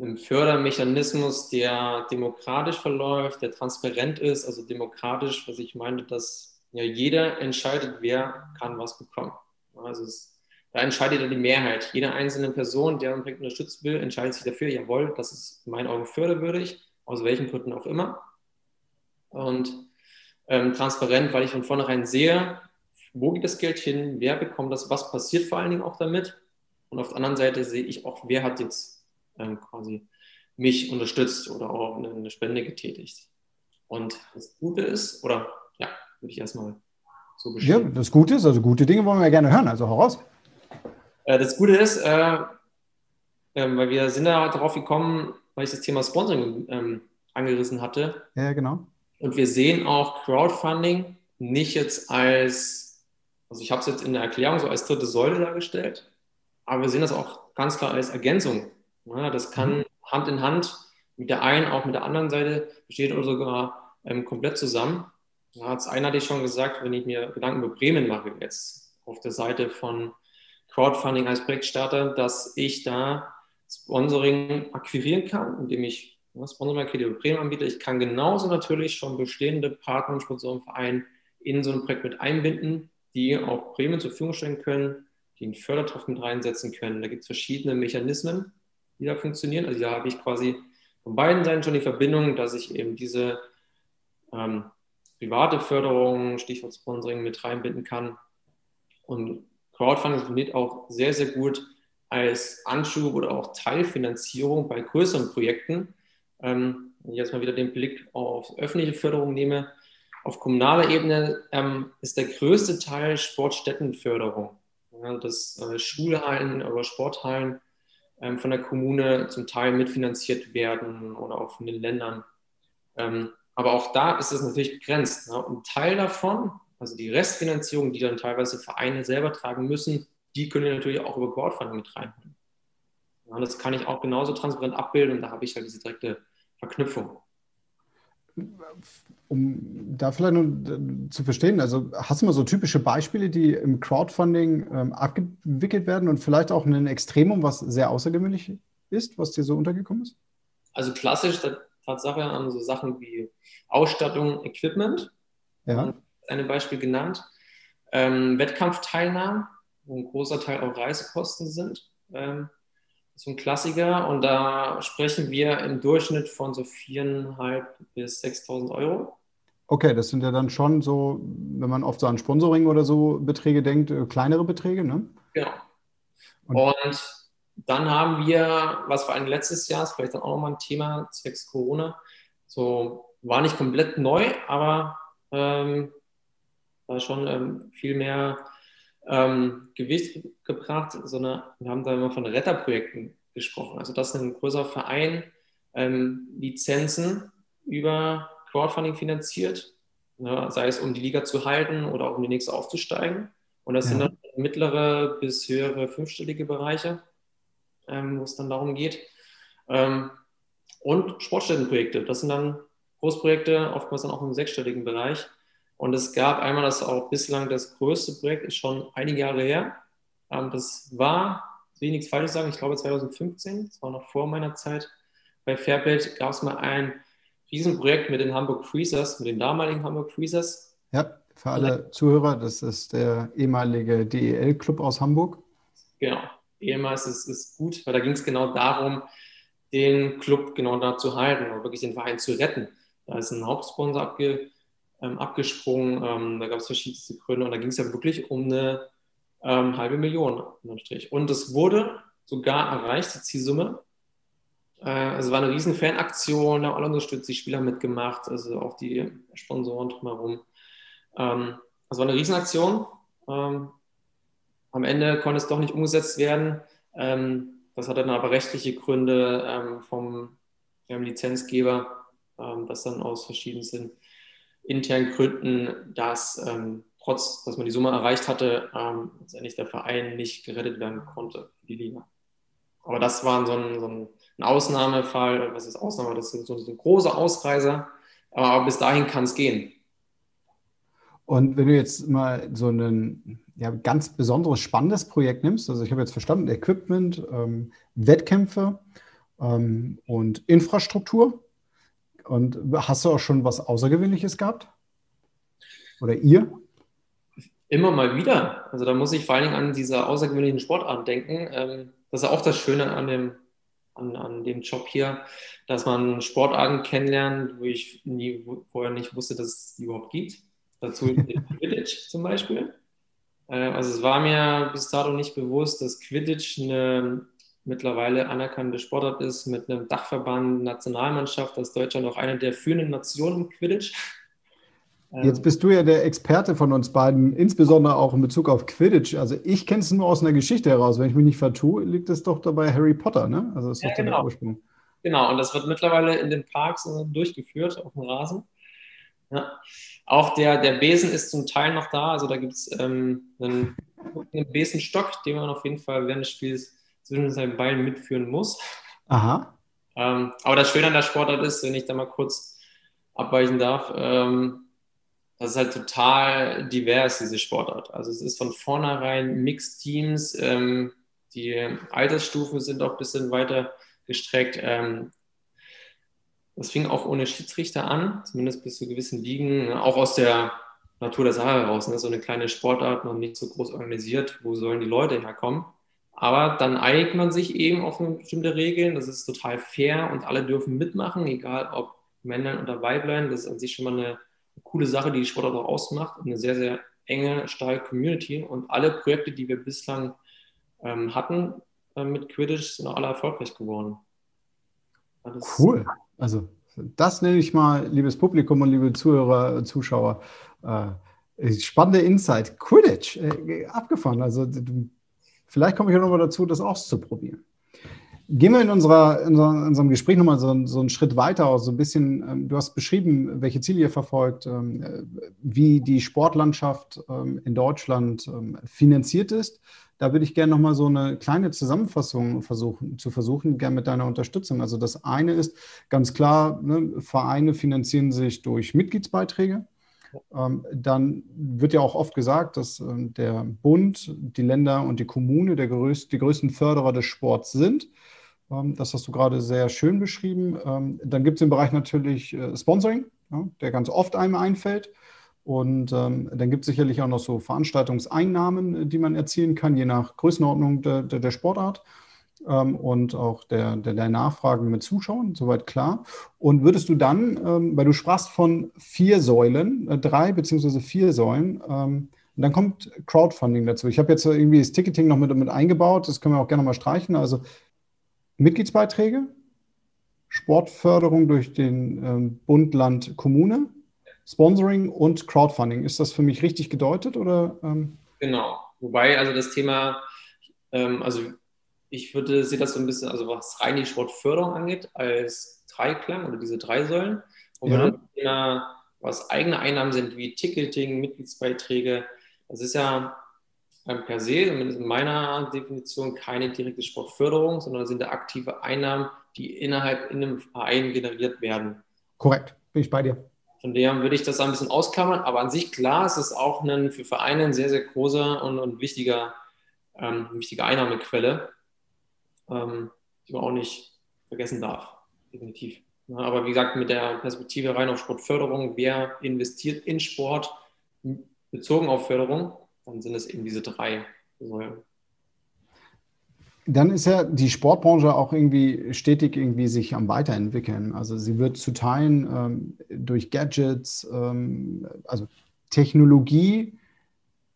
einen Fördermechanismus, der demokratisch verläuft, der transparent ist, also demokratisch, was ich meine, dass ja jeder entscheidet, wer kann was bekommen. Also es, da entscheidet ja die Mehrheit. Jede einzelne Person, der ein Projekt unterstützt will, entscheidet sich dafür, jawohl, das ist in meinen Augen förderwürdig, aus welchen Gründen auch immer. Und ähm, transparent, weil ich von vornherein sehe, wo geht das Geld hin, wer bekommt das, was passiert vor allen Dingen auch damit. Und auf der anderen Seite sehe ich auch, wer hat jetzt ähm, quasi mich unterstützt oder auch eine, Spende getätigt. Und das Gute ist, oder ja, würde ich erstmal so beschreiben. Ja, das Gute ist, also gute Dinge wollen wir gerne hören, also heraus. Äh, das Gute ist, äh, äh, weil wir sind da darauf gekommen, weil ich das Thema Sponsoring ähm, angerissen hatte. Ja, genau. Und wir sehen auch Crowdfunding nicht jetzt als, also ich habe es jetzt in der Erklärung so als dritte Säule dargestellt, aber wir sehen das auch ganz klar als Ergänzung. Ja, das kann mhm. Hand in Hand mit der einen, auch mit der anderen Seite, besteht oder sogar ähm, komplett zusammen. Da hat es einer hatte ich schon gesagt, wenn ich mir Gedanken über Bremen mache, jetzt auf der Seite von Crowdfunding als Projektstarter, dass ich da Sponsoring akquirieren kann, indem ich Sponsormarkete über Bremen-Anbieter. Ich kann genauso natürlich schon bestehende Partner und Sponsorenvereine in so ein Projekt mit einbinden, die auch Bremen zur Verfügung stellen können, die einen Fördertopf mit reinsetzen können. Da gibt es verschiedene Mechanismen, die da funktionieren. Also da habe ich quasi von beiden Seiten schon die Verbindung, dass ich eben diese ähm, private Förderung, Stichwort Sponsoring, mit reinbinden kann. Und Crowdfunding funktioniert auch sehr, sehr gut als Anschub oder auch Teilfinanzierung bei größeren Projekten, ähm, wenn ich jetzt mal wieder den Blick auf öffentliche Förderung nehme, auf kommunaler Ebene ähm, ist der größte Teil Sportstättenförderung. Ja, dass äh, Schulhallen oder Sporthallen von der Kommune zum Teil mitfinanziert werden oder auch von den Ländern. Ähm, aber auch da ist es natürlich begrenzt. Ne? Und Teil davon, also die Restfinanzierung, die dann teilweise Vereine selber tragen müssen, die können natürlich auch über Crowdfunding mit reinholen. Ja, das kann ich auch genauso transparent abbilden und da habe ich halt diese direkte Verknüpfung. Um da vielleicht nur zu verstehen, also hast du mal so typische Beispiele, die im Crowdfunding ähm, abgewickelt werden und vielleicht auch ein Extremum, was sehr außergewöhnlich ist, was dir so untergekommen ist? Also klassisch Tatsache an so Sachen wie Ausstattung, Equipment. Ja. Ein Beispiel genannt. Ähm, Wettkampfteilnahmen, wo ein großer Teil auch Reisekosten sind. Ähm, so ein Klassiker und da sprechen wir im Durchschnitt von so 4.500 bis 6.000 Euro. Okay, das sind ja dann schon so, wenn man oft so an Sponsoring oder so Beträge denkt, äh, kleinere Beträge, ne? Genau. Und, und dann haben wir, was vor allem letztes Jahr ist vielleicht dann auch nochmal ein Thema zwecks Corona, so war nicht komplett neu, aber ähm, war schon ähm, viel mehr ähm, Gewicht gebracht, sondern wir haben da immer von Retterprojekten gesprochen. Also dass ein größerer Verein ähm, Lizenzen über Crowdfunding finanziert, ne, sei es um die Liga zu halten oder auch um die nächste aufzusteigen. Und das ja. sind dann mittlere bis höhere fünfstellige Bereiche, ähm, wo es dann darum geht. Ähm, und Sportstättenprojekte, das sind dann Großprojekte, oftmals dann auch im sechsstelligen Bereich. Und es gab einmal das auch bislang das größte Projekt, ist schon einige Jahre her. Ähm, das war, ich will nichts Falsches sagen, ich glaube 2015, das war noch vor meiner Zeit. Bei Fairplay gab es mal ein Riesenprojekt mit den Hamburg Freezers, mit den damaligen Hamburg Freezers. Ja, für alle Zuhörer, das ist der ehemalige DEL-Club aus Hamburg. Genau, ehemals ist es gut, weil da ging es genau darum, den Club genau da zu halten und wirklich den Verein zu retten. Da ist ein Hauptsponsor abge ähm, abgesprungen. Ähm, da gab es verschiedenste Gründe und da ging es ja wirklich um eine ähm, halbe Million. Und es wurde sogar erreicht, die Zielsumme. Äh, es war eine riesen Fanaktion, da haben alle unterstützt, die Spieler mitgemacht, also auch die Sponsoren drumherum. Ähm, das war eine Riesenaktion. Ähm, am Ende konnte es doch nicht umgesetzt werden. Ähm, das hatte dann aber rechtliche Gründe ähm, vom Lizenzgeber, ähm, das dann aus verschiedensten internen Gründen, dass ähm, trotz, dass man die Summe erreicht hatte, ähm, letztendlich der Verein nicht gerettet werden konnte für die Liga. Aber das war so ein, so ein Ausnahmefall, was ist Ausnahme? Das ist so, ein großer Ausreißer, aber bis dahin kann es gehen. Und wenn du jetzt mal so ein ja, ganz besonderes, spannendes Projekt nimmst, also ich habe jetzt verstanden, Equipment, ähm, Wettkämpfe ähm, und Infrastruktur, und hast du auch schon was Außergewöhnliches gehabt? Oder ihr? Immer mal wieder. Also da muss ich vor allen Dingen an diese außergewöhnlichen Sportarten denken. Ähm, das ist auch das Schöne an dem, an, an dem Job hier, dass man Sportarten kennenlernt, wo ich nie, vorher nicht wusste, dass es die überhaupt gibt. Dazu [laughs] Quidditch zum Beispiel. Äh, also es war mir bis dato nicht bewusst, dass Quidditch eine mittlerweile anerkannte Sportart ist mit einem Dachverband, Nationalmannschaft, dass Deutschland auch eine der führenden Nationen im Quidditch. [laughs] Jetzt bist du ja der Experte von uns beiden, insbesondere auch in Bezug auf Quidditch. Also ich kenne es nur aus einer Geschichte heraus. Wenn ich mich nicht vertue, liegt es doch dabei Harry Potter, ne? Also das ist ja, doch genau. der Ursprung. Genau, und das wird mittlerweile in den Parks äh, durchgeführt auf dem Rasen. Ja. Auch der, der Besen ist zum Teil noch da. Also da gibt es ähm, einen, einen Besenstock, den man auf jeden Fall während des Spiels zwischen seinen Beinen mitführen muss. Aha. Ähm, aber das Schöne an der Sportart ist, wenn ich da mal kurz abweichen darf, ähm, das ist halt total divers, diese Sportart. Also es ist von vornherein Mixed-Teams, ähm, die Altersstufen sind auch ein bisschen weiter gestreckt. Ähm, das fing auch ohne Schiedsrichter an, zumindest bis zu gewissen Ligen, auch aus der Natur der Sache heraus. Ne? So eine kleine Sportart, noch nicht so groß organisiert. Wo sollen die Leute herkommen? Aber dann einigt man sich eben auf bestimmte Regeln. Das ist total fair und alle dürfen mitmachen, egal ob Männlein oder Weiblein. Das ist an sich schon mal eine coole Sache, die die Sportart auch ausmacht. Eine sehr, sehr enge, starke Community. Und alle Projekte, die wir bislang ähm, hatten äh, mit Quidditch, sind auch alle erfolgreich geworden. Das cool. Also das nenne ich mal, liebes Publikum und liebe Zuhörer, Zuschauer, äh, spannende Insight. Quidditch, äh, abgefahren. Also du Vielleicht komme ich auch nochmal dazu, das auszuprobieren. Gehen wir in, unserer, in unserem Gespräch nochmal so, so einen Schritt weiter, so ein bisschen, ähm, du hast beschrieben, welche Ziele ihr verfolgt, ähm, wie die Sportlandschaft ähm, in Deutschland finanziert ist. Da würde ich gerne nochmal so eine kleine Zusammenfassung versuchen, zu versuchen, gerne mit deiner Unterstützung. Also das eine ist ganz klar, ne, Vereine finanzieren sich durch Mitgliedsbeiträge. Ähm, dann wird ja auch oft gesagt, dass ähm, der Bund, die Länder und die Kommune der größ die größten Förderer des Sports sind. Ähm, das hast du gerade sehr schön beschrieben. Ähm, dann gibt es im Bereich natürlich äh, Sponsoring, ja, der ganz oft einem einfällt. Und ähm, dann gibt es sicherlich auch noch so Veranstaltungseinnahmen, äh, die man erzielen kann, je nach Größenordnung der, der, der Sportart ähm, und auch der, der, der Nachfragen mit Zuschauern, soweit klar. Und würdest du dann, ähm, weil du sprachst von vier Säulen, äh, drei beziehungsweise vier Säulen, ähm, und dann kommt Crowdfunding dazu. Ich habe jetzt irgendwie das Ticketing noch mit, mit eingebaut, das können wir auch gerne mal streichen. Also Mitgliedsbeiträge, Sportförderung durch den ähm, Bund, Land, Kommune, Sponsoring und Crowdfunding. Ist das für mich richtig gedeutet oder? Ähm? Genau. Wobei also das Thema, ähm, also ich würde sehe das so ein bisschen, also was rein die Sportförderung angeht, als Dreiklang oder diese drei Säulen. Und ja. dann Thema, was eigene Einnahmen sind, wie Ticketing, Mitgliedsbeiträge, das ist ja ähm, per se, zumindest in meiner Definition, keine direkte Sportförderung, sondern sind da aktive Einnahmen, die innerhalb in einem Verein generiert werden. Korrekt, bin ich bei dir. Von dem würde ich das ein bisschen ausklammern, aber an sich klar, es ist auch ein, für Vereine ein sehr, sehr großer und, und wichtiger, ähm, wichtige Einnahmequelle, ähm, die man auch nicht vergessen darf, definitiv. Ja, aber wie gesagt, mit der Perspektive rein auf Sportförderung, wer investiert in Sport bezogen auf Förderung, dann sind es eben diese drei Säulen. Dann ist ja die Sportbranche auch irgendwie stetig irgendwie sich am Weiterentwickeln. Also sie wird zu Teilen ähm, durch Gadgets, ähm, also Technologie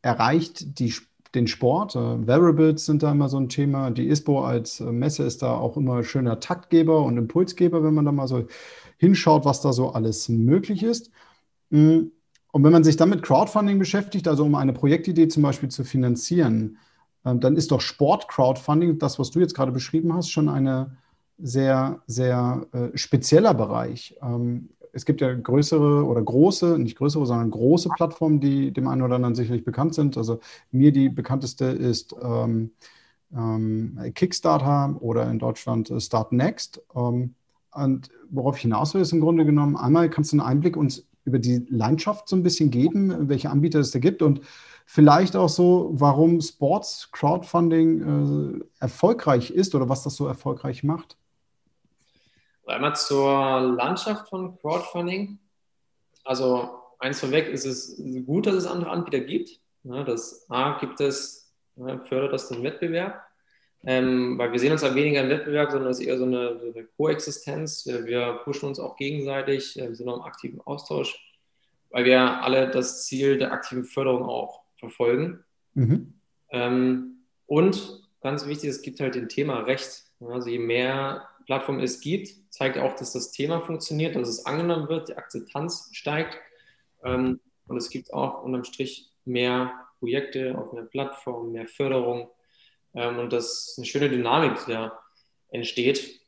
erreicht die, den Sport. Äh, Variables sind da immer so ein Thema. Die ISPO als äh, Messe ist da auch immer schöner Taktgeber und Impulsgeber, wenn man da mal so hinschaut, was da so alles möglich ist. Mhm. Und wenn man sich dann mit Crowdfunding beschäftigt, also um eine Projektidee zum Beispiel zu finanzieren, ähm, dann ist doch Sport-Crowdfunding, das, was du jetzt gerade beschrieben hast, schon ein sehr, sehr äh, spezieller Bereich. Ähm, es gibt ja größere oder große, nicht größere, sondern große Plattformen, die dem einen oder anderen sicherlich bekannt sind. Also mir die bekannteste ist ähm, ähm, Kickstarter oder in Deutschland äh, Start Next. Ähm, und worauf ich hinaus will, ist im Grunde genommen, einmal kannst du einen Einblick uns über die Landschaft so ein bisschen geben, welche Anbieter es da gibt und vielleicht auch so, warum Sports Crowdfunding äh, erfolgreich ist oder was das so erfolgreich macht? Einmal zur Landschaft von Crowdfunding. Also eins vorweg ist es gut, dass es andere Anbieter gibt. Ja, das A gibt es, ja, fördert das den Wettbewerb. Ähm, weil wir sehen uns ja weniger im Wettbewerb, sondern es ist eher so eine, so eine Koexistenz. Wir pushen uns auch gegenseitig, wir sind auch im aktiven Austausch, weil wir alle das Ziel der aktiven Förderung auch verfolgen. Mhm. Ähm, und ganz wichtig, es gibt halt den Thema Recht. Also je mehr Plattformen es gibt, zeigt auch, dass das Thema funktioniert, dass es angenommen wird, die Akzeptanz steigt. Ähm, und es gibt auch unterm Strich mehr Projekte auf einer Plattform, mehr Förderung. Ähm, und das ist eine schöne Dynamik, die da entsteht.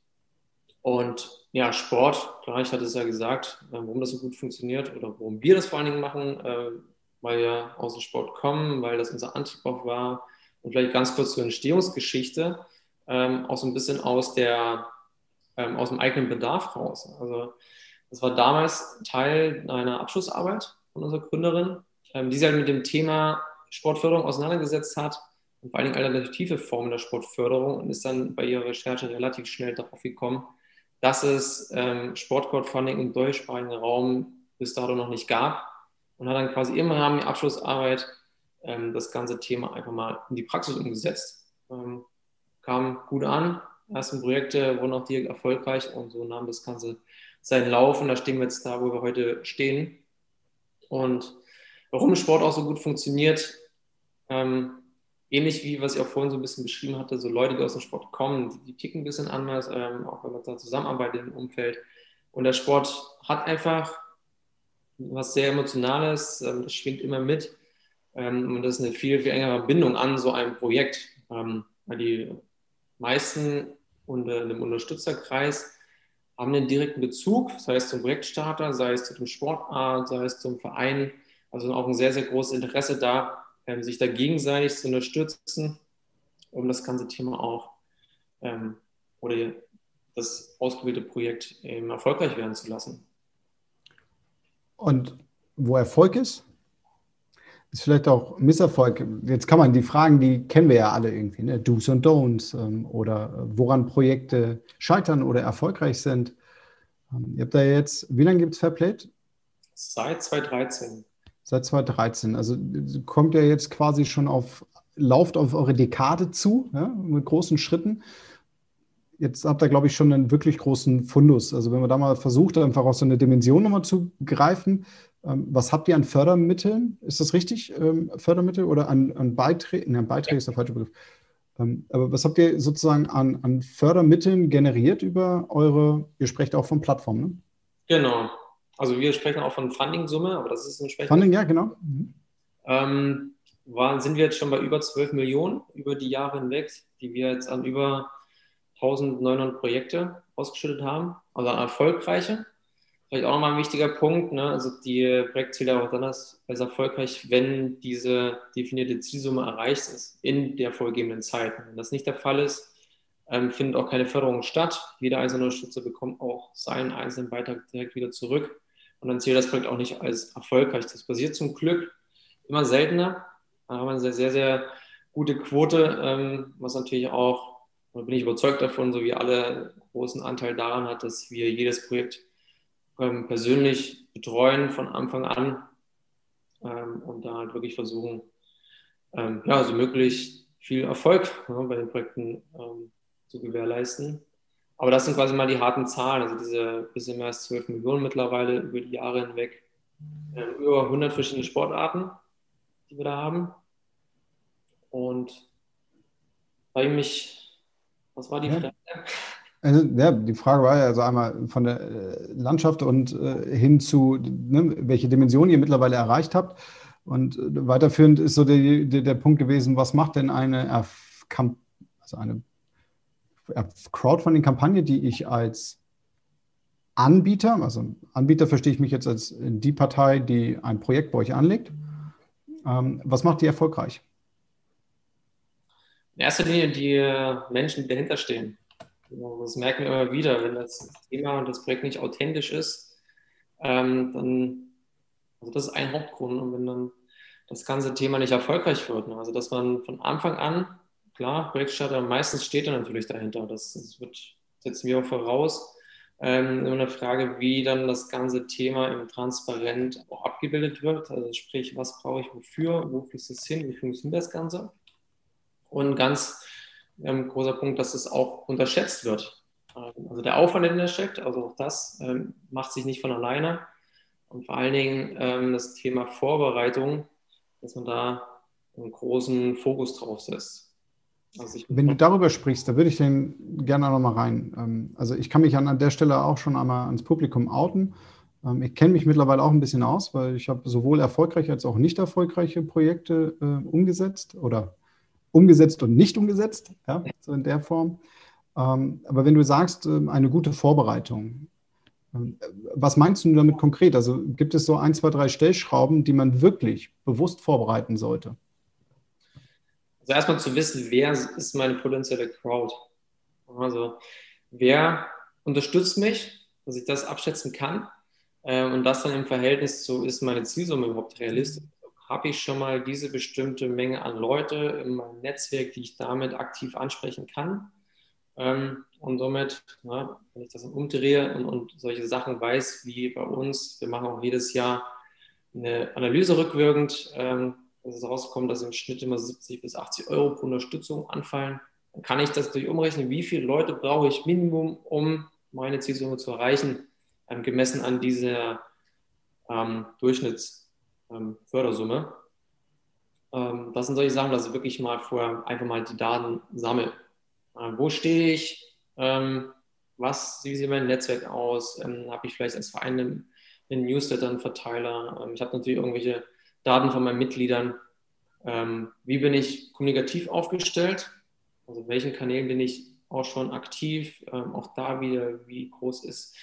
Und ja, Sport, klar, ich hatte es ja gesagt, äh, warum das so gut funktioniert oder warum wir das vor allen Dingen machen, äh, weil wir aus dem Sport kommen, weil das unser Antrieb auch war. Und vielleicht ganz kurz zur Entstehungsgeschichte, ähm, auch so ein bisschen aus, der, ähm, aus dem eigenen Bedarf raus. Also das war damals Teil einer Abschlussarbeit von unserer Gründerin, ähm, die sich halt mit dem Thema Sportförderung auseinandergesetzt hat und vor allen Dingen alternative Formen der Sportförderung und ist dann bei ihrer Recherche relativ schnell darauf gekommen, dass es ähm, Sportcrowdfunding im deutschsprachigen Raum bis dato noch nicht gab und hat dann quasi im Rahmen der Abschlussarbeit ähm, das ganze Thema einfach mal in die Praxis umgesetzt. Ähm, kam gut an, ersten Projekte wurden auch direkt erfolgreich und so nahm das Ganze seinen Lauf und da stehen wir jetzt da, wo wir heute stehen. Und warum Sport auch so gut funktioniert, ähm, ähnlich wie was ich auch vorhin so ein bisschen beschrieben hatte, so Leute, die aus dem Sport kommen, die, die ticken ein bisschen anders, ähm, auch wenn man da zusammenarbeitet im Umfeld. Und der Sport hat einfach was sehr Emotionales, ähm, das schwingt immer mit. Ähm, und das ist eine viel, viel engere Bindung an so einem Projekt. Ähm, weil die meisten unter einem Unterstützerkreis haben einen direkten Bezug, sei es zum Projektstarter, sei es zu dem Sportart, sei es zum Verein. Also auch ein sehr, sehr großes Interesse da, sich da gegenseitig zu unterstützen um das ganze Thema auch ähm, oder das ausgewählte Projekt eben erfolgreich werden zu lassen. Und wo Erfolg ist, ist vielleicht auch Misserfolg. Jetzt kann man die Fragen, die kennen wir ja alle irgendwie, ne? Do's und Don'ts ähm, oder äh, woran Projekte scheitern oder erfolgreich sind. Ähm, ihr habt da jetzt, wie lange gibt es Fairplate? Seit 2013. Seit 2013. Also kommt ja jetzt quasi schon auf, lauft auf eure Dekade zu, ja, mit großen Schritten. Jetzt habt ihr, glaube ich, schon einen wirklich großen Fundus. Also wenn man da mal versucht, einfach auch so eine Dimension nochmal zu greifen, was habt ihr an Fördermitteln? Ist das richtig? Ähm, Fördermittel oder an, an Beiträgen? Nein, Beiträge ist der falsche Begriff. Ähm, aber was habt ihr sozusagen an, an Fördermitteln generiert über eure, ihr sprecht auch von Plattformen, ne? Genau. Also wir sprechen auch von Funding-Summe, aber das ist entsprechend. Funding, ja, genau. Mhm. Ähm, waren, sind wir jetzt schon bei über 12 Millionen über die Jahre hinweg, die wir jetzt an über 1900 Projekte ausgeschüttet haben, also an erfolgreiche. Vielleicht auch nochmal ein wichtiger Punkt. Ne? Also die Projektziele auch dann ist erfolgreich, wenn diese definierte Zielsumme erreicht ist in der vorgegebenen Zeit. Wenn das nicht der Fall ist, ähm, findet auch keine Förderung statt. Jeder einzelne Unterstützer bekommt auch seinen einzelnen Beitrag direkt wieder zurück. Und dann zählt das Projekt auch nicht als erfolgreich. Das passiert zum Glück immer seltener. Da haben wir eine sehr, sehr, sehr gute Quote, ähm, was natürlich auch, da bin ich überzeugt davon, so wie alle großen Anteil daran hat, dass wir jedes Projekt ähm, persönlich betreuen von Anfang an ähm, und da halt wirklich versuchen, ähm, ja, so möglich viel Erfolg ja, bei den Projekten ähm, zu gewährleisten. Aber das sind quasi mal die harten Zahlen, also diese bisschen mehr als 12 Millionen mittlerweile über die Jahre hinweg, ähm, über 100 verschiedene Sportarten, die wir da haben. Und bei mich, was war die ja. Frage? Also, ja, die Frage war ja also einmal von der äh, Landschaft und äh, hin zu, ne, welche Dimension ihr mittlerweile erreicht habt. Und äh, weiterführend ist so der, der, der, Punkt gewesen, was macht denn eine, also eine Crowdfunding-Kampagne, die ich als Anbieter, also Anbieter verstehe ich mich jetzt als die Partei, die ein Projekt bei euch anlegt. Ähm, was macht die erfolgreich? In erster Linie die Menschen, die dahinter stehen. Genau, das merken wir immer wieder, wenn das Thema und das Projekt nicht authentisch ist, ähm, dann, also das ist ein Hauptgrund. Und wenn dann das ganze Thema nicht erfolgreich wird, ne? also dass man von Anfang an, klar, Projektstarter, meistens steht er natürlich dahinter, das, das wird, setzen wir auch voraus, ähm, immer eine Frage, wie dann das ganze Thema im Transparent auch abgebildet wird. Also sprich, was brauche ich wofür, wo fließt es hin, wie funktioniert das Ganze? Und ganz ähm, großer Punkt, dass es auch unterschätzt wird. Ähm, also der Aufwand, der steckt, also auch das ähm, macht sich nicht von alleine. Und vor allen Dingen ähm, das Thema Vorbereitung, dass man da einen großen Fokus drauf setzt. Also Wenn du darüber sprichst, da würde ich den gerne noch mal rein. Ähm, also ich kann mich an, der Stelle auch schon einmal ans Publikum outen. Ich kenne mich mittlerweile auch ein bisschen aus, weil ich habe sowohl erfolgreiche als auch nicht erfolgreiche Projekte äh, umgesetzt oder umgesetzt und nicht umgesetzt, ja, so in der Form. Ähm, aber wenn du sagst, ähm, eine gute Vorbereitung, ähm, was meinst du damit konkret? Also gibt es so ein, zwei, drei Stellschrauben, die man wirklich bewusst vorbereiten sollte? Also erstmal zu wissen, wer ist meine potenzielle Crowd? Also wer unterstützt mich, dass ich das abschätzen kann und das dann im Verhältnis zu, ist meine Zielsumme überhaupt realistisch? Habe ich schon mal diese bestimmte Menge an Leute in meinem Netzwerk, die ich damit aktiv ansprechen kann. Ähm, und somit, na, wenn ich das dann umdrehe und, solche Sachen weiß, wie bei uns, wir machen auch jedes Jahr eine Analyse rückwirkend, ähm, dass es rauskommt, dass im Schnitt immer 70 bis 80 Euro pro Unterstützung anfallen. Dann kann ich das durch umrechnen, wie viele Leute brauche ich Minimum, um meine Zielsumme zu erreichen, ähm, gemessen an dieser Durchschnitts- ähm, Fördersumme. Ähm, das sind solche Sachen, dass ich wirklich mal vorher einfach mal die Daten sammle. Äh, wo stehe ich? Ähm, was, wie sieht mein Netzwerk aus? Ähm, habe ich vielleicht als Verein einen, einen Newsletter, einen Verteiler? Ähm, ich habe natürlich irgendwelche Daten von meinen Mitgliedern. Ähm, wie bin ich kommunikativ aufgestellt? Also welchen Kanälen bin ich auch schon aktiv? auch da wieder, wie groß ist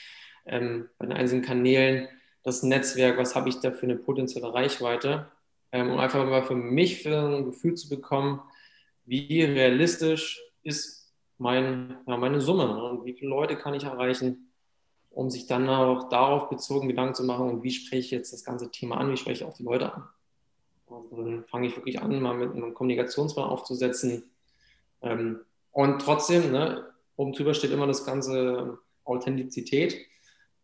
bei den einzelnen Kanälen das Netzwerk, was habe ich da für eine potenzielle Reichweite, ähm, um einfach mal für mich für ein Gefühl zu bekommen, wie realistisch ist mein, ja, meine Summe ne? und wie viele Leute kann ich erreichen, um sich dann auch darauf bezogen Gedanken zu machen und wie spreche ich jetzt das ganze Thema an, wie spreche ich auch die Leute an. Und dann fange ich wirklich an, mal mit einem Kommunikationsplan aufzusetzen. Ähm, und trotzdem, ne, oben drüber steht immer das ganze Authentizität,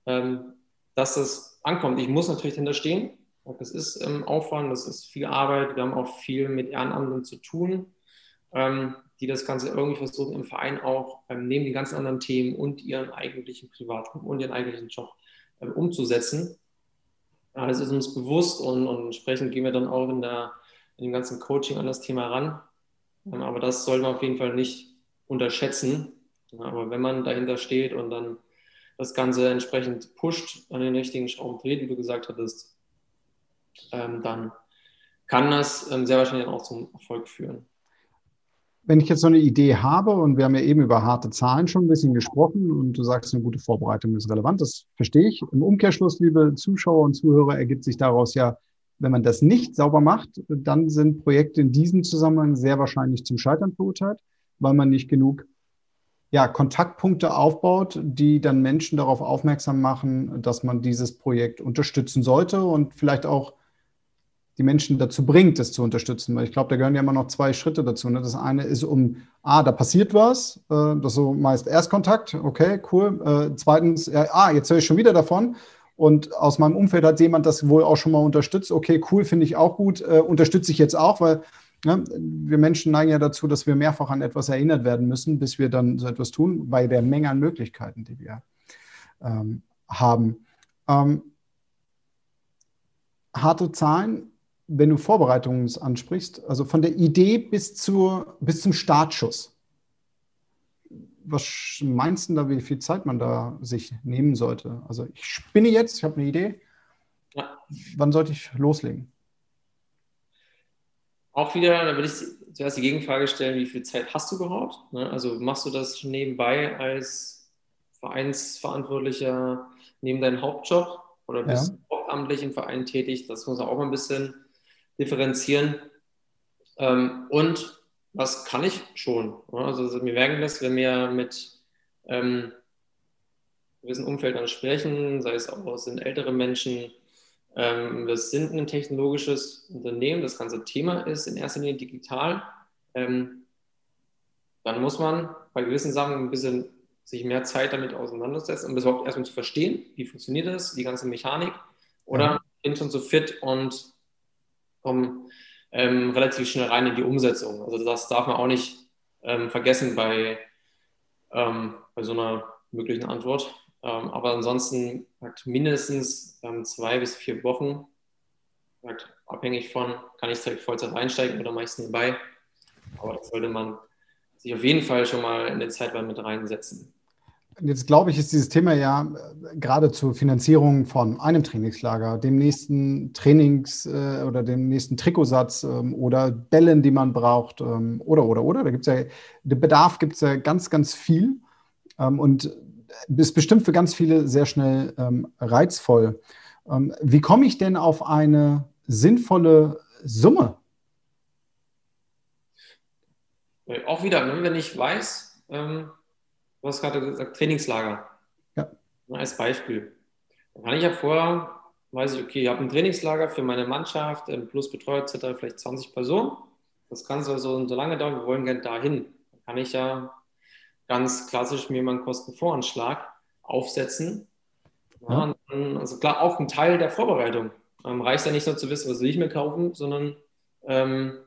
ähm, dass das ankommt. Ich muss natürlich dahinter stehen. Das ist ähm, Aufwand, das ist viel Arbeit. Wir haben auch viel mit Ehrenamten zu tun, ähm, die das Ganze irgendwie versuchen, im Verein auch ähm, neben den ganzen anderen Themen und ihren eigentlichen Privatleben und ihren eigentlichen Job ähm, umzusetzen. Das ist uns bewusst und, und, entsprechend gehen wir dann auch in, der, in dem ganzen Coaching an das Thema ran. Ähm, aber das soll man auf jeden Fall nicht unterschätzen. Aber wenn man dahinter steht und dann das Ganze entsprechend pusht, an den richtigen Schrauben dreht, wie du gesagt hattest, ähm, dann kann das ähm, sehr wahrscheinlich auch zum Erfolg führen. Wenn ich jetzt so eine Idee habe und wir haben ja eben über harte Zahlen schon ein bisschen gesprochen und du sagst, eine gute Vorbereitung ist relevant, das verstehe ich. Im Umkehrschluss, liebe Zuschauer und Zuhörer, ergibt sich daraus ja, wenn man das nicht sauber macht, dann sind Projekte in diesem Zusammenhang sehr wahrscheinlich zum Scheitern verurteilt, weil man nicht genug ja, Kontaktpunkte aufbaut, die dann Menschen darauf aufmerksam machen, dass man dieses Projekt unterstützen sollte und vielleicht auch die Menschen dazu bringt, es zu unterstützen. Weil ich glaube, da gehören ja immer noch zwei Schritte dazu. Ne? Das eine ist um, ah, da passiert was, äh, das so meist Erstkontakt, okay, cool. Äh, zweitens, äh, ah, jetzt höre ich schon wieder davon. Und aus meinem Umfeld hat jemand das wohl auch schon mal unterstützt. Okay, cool, finde ich auch gut. Äh, unterstütze ich jetzt auch, weil Ne? Wir Menschen neigen ja dazu, dass wir mehrfach an etwas erinnert werden müssen, bis wir dann so etwas tun, bei der Menge an Möglichkeiten, die wir ähm, haben. Ähm, harte Zahlen, wenn du Vorbereitungen ansprichst, also von der Idee bis, zur, bis zum Startschuss. Was meinst du da, wie viel Zeit man da sich nehmen sollte? Also ich spinne jetzt, ich habe eine Idee. Ja. Wann sollte ich loslegen? Auch wieder, da würde ich zuerst die Gegenfrage stellen, wie viel Zeit hast du überhaupt? Ne? Also machst du das nebenbei als Vereinsverantwortlicher neben deinem Hauptjob oder bist ja. du hauptamtlich im Verein tätig? Das muss man auch mal ein bisschen differenzieren. Ähm, und was kann ich schon? Also mir merken das, wenn wir mit ähm, gewissen Umfeldern sprechen, sei es auch sind ältere Menschen, ähm, wir sind ein technologisches Unternehmen, das ganze Thema ist in erster Linie digital. Ähm, dann muss man bei gewissen Sachen ein bisschen sich mehr Zeit damit auseinandersetzen, um das überhaupt erstmal zu verstehen, wie funktioniert das, die ganze Mechanik. Oder ja. bin schon so fit und komme ähm, relativ schnell rein in die Umsetzung. Also das darf man auch nicht ähm, vergessen bei, ähm, bei so einer möglichen Antwort. Ähm, aber ansonsten halt mindestens ähm, zwei bis vier Wochen, halt abhängig von, kann ich direkt Vollzeit einsteigen oder meist nebenbei. Aber das sollte man sich auf jeden Fall schon mal in den Zeitplan mit reinsetzen. Jetzt glaube ich, ist dieses Thema ja äh, gerade zur Finanzierung von einem Trainingslager, dem nächsten Trainings- äh, oder dem nächsten Trikotsatz ähm, oder Bällen, die man braucht oder, oder, oder. Da gibt es ja, der Bedarf gibt es ja ganz, ganz viel. Und ist bestimmt für ganz viele sehr schnell ähm, reizvoll. Ähm, wie komme ich denn auf eine sinnvolle Summe? Äh, auch wieder, ne, wenn ich weiß, ähm, du hast gerade gesagt, Trainingslager. Ja. Als Beispiel. Dann kann ich ja vorher, weiß ich, okay, ich habe ein Trainingslager für meine Mannschaft, ähm, plus Betreuer etc., vielleicht 20 Personen. Das kann so, so, so lange dauern, wir wollen gerne dahin. Dann kann ich ja ganz klassisch mir mal einen Kostenvoranschlag aufsetzen. Ja, also klar, auch ein Teil der Vorbereitung. Ähm, reicht ja nicht nur zu wissen, was will ich mir kaufen, sondern ähm,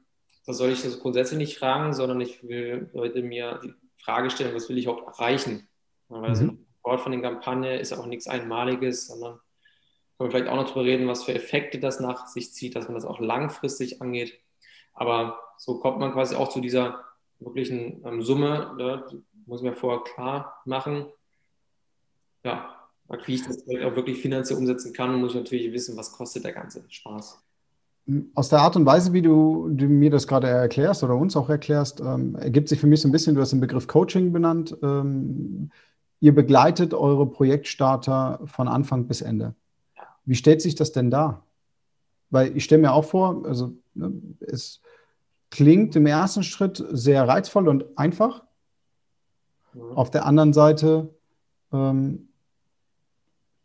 das soll ich das grundsätzlich nicht fragen, sondern ich will Leute mir die Frage stellen, was will ich überhaupt erreichen? Ja, weil mhm. so ein Wort von den Kampagne ist auch nichts Einmaliges, sondern können wir vielleicht auch noch darüber reden, was für Effekte das nach sich zieht, dass man das auch langfristig angeht. Aber so kommt man quasi auch zu dieser wirklichen ähm, Summe, ne, muss mir vorher klar machen, ja, wie ich das auch wirklich finanziell umsetzen kann, muss ich natürlich wissen, was kostet der ganze Spaß. Aus der Art und Weise, wie du, du mir das gerade erklärst oder uns auch erklärst, ähm, ergibt sich für mich so ein bisschen, du hast den Begriff Coaching benannt. Ähm, ihr begleitet eure Projektstarter von Anfang bis Ende. Wie stellt sich das denn dar? Weil ich stelle mir auch vor, also ne, es, klingt im ersten Schritt sehr reizvoll und einfach. Mhm. Auf der anderen Seite ähm,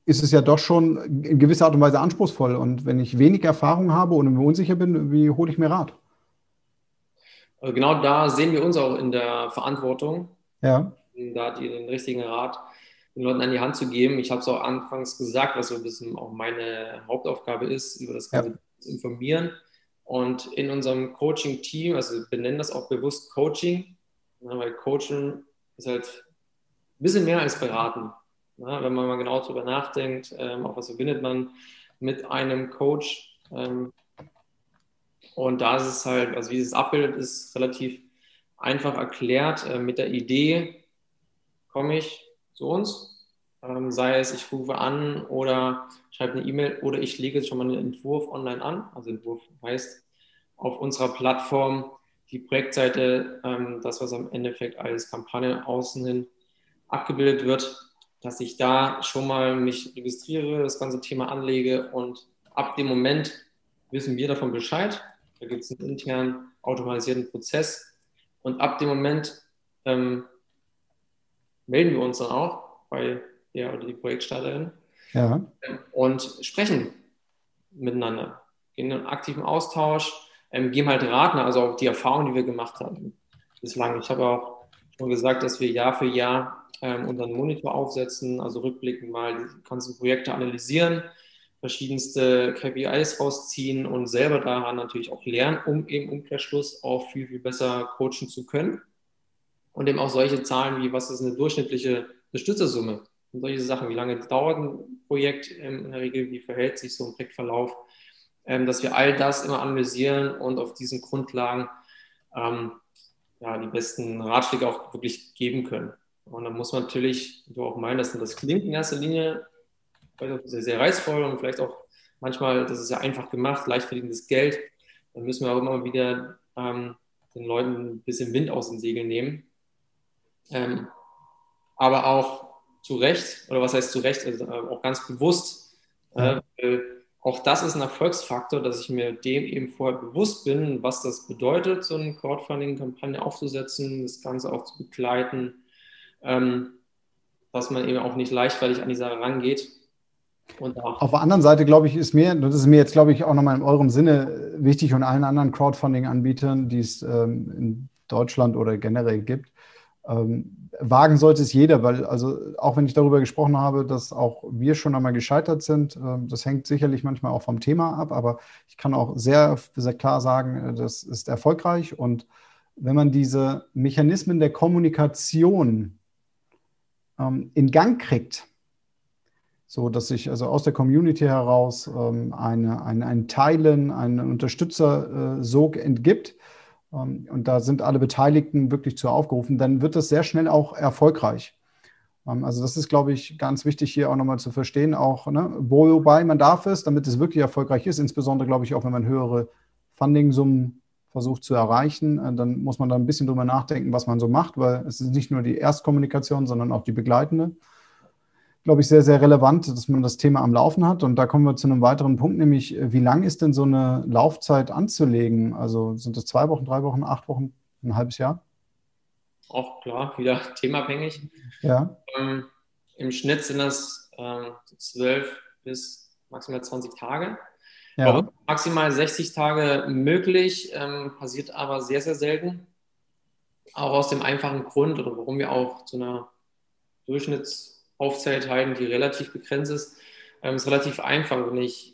ist es ja doch schon in gewisser Art und Weise anspruchsvoll. Und wenn ich wenig Erfahrung habe und mir unsicher bin, wie hole ich mir Rat? Also genau da sehen wir uns auch in der Verantwortung, ja. da den richtigen Rat den Leuten an die Hand zu geben. Ich habe es auch anfangs gesagt, was so ein bisschen auch meine Hauptaufgabe ist, über das Ganze ja. zu informieren. Und in unserem Coaching-Team, also wir benennen das auch bewusst Coaching, weil Coaching ist halt ein bisschen mehr als beraten. Ja, wenn man mal genau darüber nachdenkt, ähm, auch was verbindet man mit einem Coach. Ähm, und da ist es halt, also wie es abbildet, ist relativ einfach erklärt. Äh, mit der Idee komme ich zu uns, ähm, sei es ich rufe an oder schreibe eine E-Mail oder ich lege jetzt schon mal einen Entwurf online an. Also Entwurf heißt auf unserer Plattform die Projektseite, ähm, das, was am Endeffekt als Kampagne außen hin abgebildet wird, dass ich da schon mal mich registriere, das ganze Thema anlege und ab dem Moment wissen wir davon Bescheid. Da gibt es einen internen automatisierten Prozess und ab dem Moment ähm, melden wir uns dann auch bei der oder die Projektstarterin ja. und sprechen miteinander, gehen in einen aktiven Austausch, ähm, geben halt Rat, also auch die Erfahrungen, die wir gemacht haben bislang. Ich habe auch schon gesagt, dass wir Jahr für Jahr ähm, unseren Monitor aufsetzen, also rückblickend mal die ganzen Projekte analysieren, verschiedenste KPIs rausziehen und selber daran natürlich auch lernen, um eben Umkehrschluss auch viel, viel besser coachen zu können. Und eben auch solche Zahlen wie, was ist eine durchschnittliche Bestützersumme? Und solche Sachen, wie lange dauert ein Projekt in der Regel, wie verhält sich so ein Projektverlauf, ähm, dass wir all das immer analysieren und auf diesen Grundlagen ähm, ja, die besten Ratschläge auch wirklich geben können. Und dann muss man natürlich, du auch meinen, dass das klingt in erster Linie sehr, sehr reizvoll und vielleicht auch manchmal, das ist ja einfach gemacht, leicht verdientes Geld. Dann müssen wir auch immer wieder ähm, den Leuten ein bisschen Wind aus den Segeln nehmen ähm, aber auch zu Recht, oder was heißt zu Recht, also äh, auch ganz bewusst, äh, auch das ist ein Erfolgsfaktor, dass ich mir dem eben vorher bewusst bin, was das bedeutet, so eine Crowdfunding-Kampagne aufzusetzen, das Ganze auch zu begleiten, ähm, dass man eben auch nicht leichtfertig an die Sache rangeht. Auf der anderen Seite, glaube ich, ist mir, das ist mir jetzt, glaube ich, auch nochmal in eurem Sinne wichtig und allen anderen Crowdfunding-Anbietern, die es ähm, in Deutschland oder generell gibt, ähm, wagen sollte es jeder, weil, also auch wenn ich darüber gesprochen habe, dass auch wir schon einmal gescheitert sind, äh, das hängt sicherlich manchmal auch vom Thema ab, aber ich kann auch sehr, sehr klar sagen, äh, das ist erfolgreich. Und wenn man diese Mechanismen der Kommunikation ähm, in Gang kriegt, so dass sich also aus der Community heraus ähm, eine, eine, ein Teilen, ein Unterstützer-Sog äh, entgibt, ähm, und da sind alle Beteiligten wirklich zu aufgerufen, dann wird das sehr schnell auch erfolgreich. Ähm, also das ist, glaube ich, ganz wichtig hier auch nochmal zu verstehen, auch ne, wobei man darf es, damit es wirklich erfolgreich ist, insbesondere, glaube ich, auch wenn man höhere Funding-Summen versucht zu erreichen, äh, dann muss man da ein bisschen drüber nachdenken, was man so macht, weil es ist nicht nur die Erstkommunikation, sondern auch die begleitende glaube ich, sehr, sehr relevant, dass man das Thema am Laufen hat. Und da kommen wir zu einem weiteren Punkt, nämlich wie lang ist denn so eine Laufzeit anzulegen? Also sind das zwei Wochen, drei Wochen, acht Wochen, ein halbes Jahr? Auch klar, wieder [laughs] themabhängig. Ja. Ähm, Im Schnitt sind das ähm, zwölf bis maximal 20 Tage. Ja. maximal 60 Tage möglich, ähm, passiert aber sehr, sehr selten. Auch aus dem einfachen Grund oder warum wir auch zu einer Durchschnitts- Aufzählteilen, die relativ begrenzt ist, ähm, ist relativ einfach. Wenn ich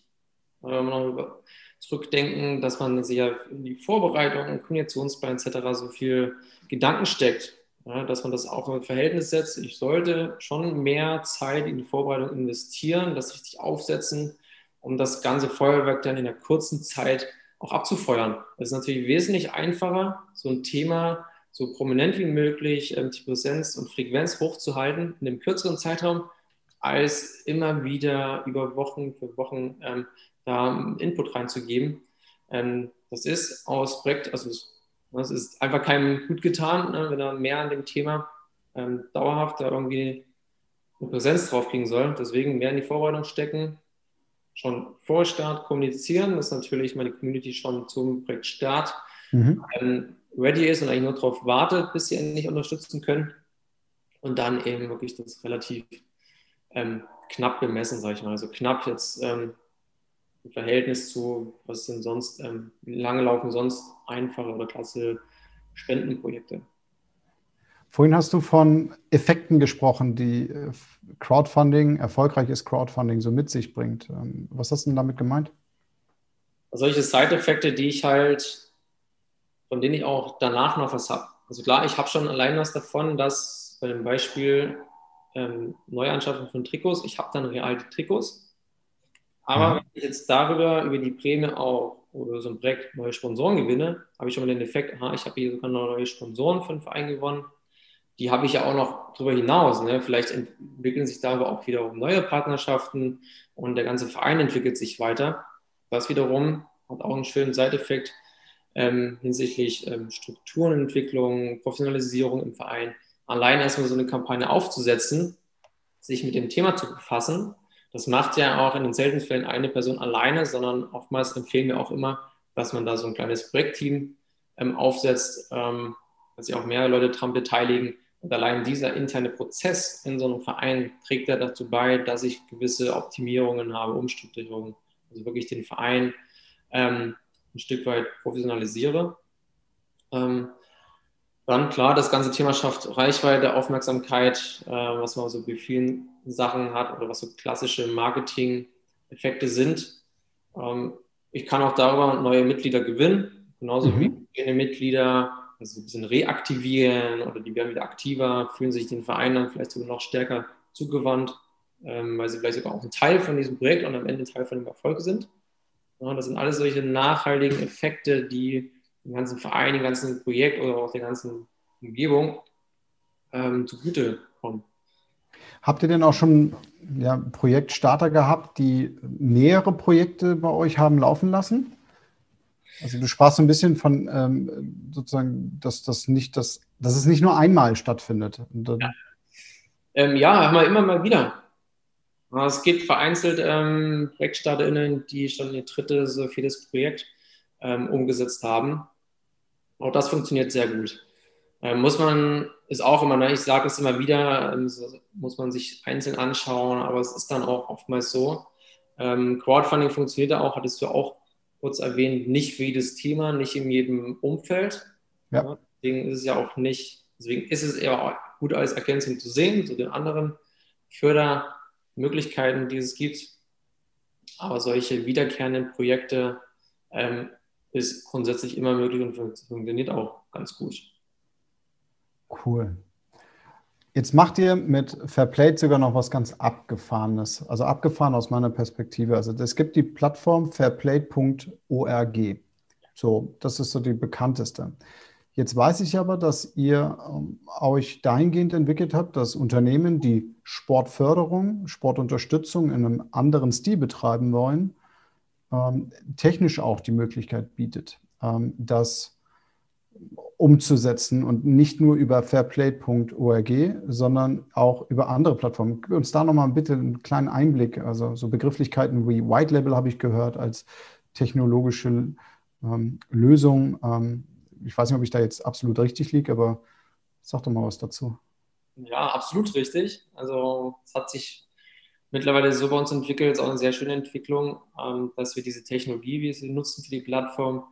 wir noch zurückdenken, dass man sich ja in die Vorbereitung, Kognitionsplan etc. so viel Gedanken steckt, ja, dass man das auch in Verhältnis setzt. Ich sollte schon mehr Zeit in die Vorbereitung investieren, das richtig aufsetzen, um das ganze Feuerwerk dann in einer kurzen Zeit auch abzufeuern. Das ist natürlich wesentlich einfacher, so ein Thema so prominent wie möglich ähm, die Präsenz und Frequenz hochzuhalten in einem kürzeren Zeitraum, als immer wieder über Wochen für Wochen ähm, da Input reinzugeben. Ähm, das ist aus Projekt, also es ist einfach keinem gut getan, ne, wenn er mehr an dem Thema ähm, dauerhaft da irgendwie eine Präsenz drauf kriegen soll. Deswegen mehr in die Vorbereitung stecken, schon vor Start kommunizieren, dass natürlich meine Community schon zum Projekt Start mhm. ähm, ready ist und eigentlich nur darauf wartet, bis sie endlich unterstützen können. Und dann eben wirklich das relativ ähm, knapp bemessen, sage ich mal. Also knapp jetzt ähm, im Verhältnis zu, was sind sonst, ähm, wie lange laufen sonst einfache oder klasse Spendenprojekte. Vorhin hast du von Effekten gesprochen, die äh, Crowdfunding, erfolgreiches Crowdfunding so mit sich bringt. Ähm, was hast du denn damit gemeint? Solche Side-Effekte, die ich halt, von denen ich auch danach noch was habe. Also klar, ich habe schon allein was davon, dass bei dem Beispiel ähm, Neuanschaffung von Trikots, ich habe dann real die Trikots. Aber mhm. wenn ich jetzt darüber, über die Prämie auch oder so ein Projekt neue Sponsoren gewinne, habe ich schon mal den Effekt, aha, ich habe hier sogar neue Sponsoren für den Verein gewonnen die habe ich ja auch noch darüber hinaus. Ne? Vielleicht entwickeln sich da aber auch wiederum neue Partnerschaften und der ganze Verein entwickelt sich weiter. Das wiederum hat auch einen schönen Seiteffekt ähm, hinsichtlich ähm, Strukturenentwicklung, Professionalisierung im Verein. Allein erstmal so eine Kampagne aufzusetzen, sich mit dem Thema zu befassen, das macht ja auch in den seltenen Fällen eine Person alleine, sondern oftmals empfehlen wir auch immer, dass man da so ein kleines Projektteam ähm, aufsetzt, ähm, dass sich auch mehrere Leute daran beteiligen, und allein dieser interne Prozess in so einem Verein trägt ja dazu bei, dass ich gewisse Optimierungen habe, Umstrukturierungen, also wirklich den Verein ähm, ein Stück weit professionalisiere. Ähm, dann klar, das ganze Thema schafft Reichweite, Aufmerksamkeit, äh, was man so bei vielen Sachen hat oder was so klassische Marketing-Effekte sind. Ähm, ich kann auch darüber neue Mitglieder gewinnen, genauso mhm. wie Mitglieder also ein bisschen reaktivieren oder die werden wieder aktiver, fühlen sich den Verein dann vielleicht sogar noch stärker zugewandt, ähm, weil sie vielleicht sogar auch ein Teil von diesem Projekt und am Ende ein Teil von dem Erfolg sind. Ja, das sind alles solche nachhaltigen Effekte, die dem ganzen Verein, dem ganzen Projekt oder auch der ganzen Umgebung ähm, zugute kommen. Habt ihr denn auch schon ja, Projektstarter gehabt, die mehrere Projekte bei euch haben laufen lassen? Also du sprachst so ein bisschen von ähm, sozusagen, dass das nicht das, dass es nicht nur einmal stattfindet. ja. Ähm, ja, wir immer mal wieder. Es gibt vereinzelt ähm, ProjekstarterInnen, die schon ihr drittes, so vieles Projekt ähm, umgesetzt haben. Auch das funktioniert sehr gut. Ähm, muss man, ist auch immer, ne, ich sage es immer wieder, ähm, muss man sich einzeln anschauen, aber es ist dann auch oftmals so. Ähm, Crowdfunding funktioniert auch, hattest du auch kurz erwähnt, nicht für jedes Thema, nicht in jedem Umfeld. Ja. Deswegen ist es ja auch nicht, deswegen ist es eher gut als Ergänzung zu sehen, zu den anderen Fördermöglichkeiten, die es gibt. Aber solche wiederkehrenden Projekte ähm, ist grundsätzlich immer möglich und funktioniert auch ganz gut. Cool. Jetzt macht ihr mit Fairplay sogar noch was ganz Abgefahrenes. Also abgefahren aus meiner Perspektive. Also es gibt die Plattform fairplay.org. So, das ist so die bekannteste. Jetzt weiß ich aber, dass ihr ähm, euch dahingehend entwickelt habt, dass Unternehmen, die Sportförderung, Sportunterstützung in einem anderen Stil betreiben wollen, ähm, technisch auch die Möglichkeit bietet, ähm, dass umzusetzen und nicht nur über fairplay.org, sondern auch über andere Plattformen. Gib uns da nochmal bitte einen kleinen Einblick. Also so Begrifflichkeiten wie White Label habe ich gehört als technologische ähm, Lösung. Ich weiß nicht, ob ich da jetzt absolut richtig liege, aber sag doch mal was dazu. Ja, absolut richtig. Also es hat sich mittlerweile so bei uns entwickelt, ist auch eine sehr schöne Entwicklung, ähm, dass wir diese Technologie, wie wir sie nutzen für die Plattform,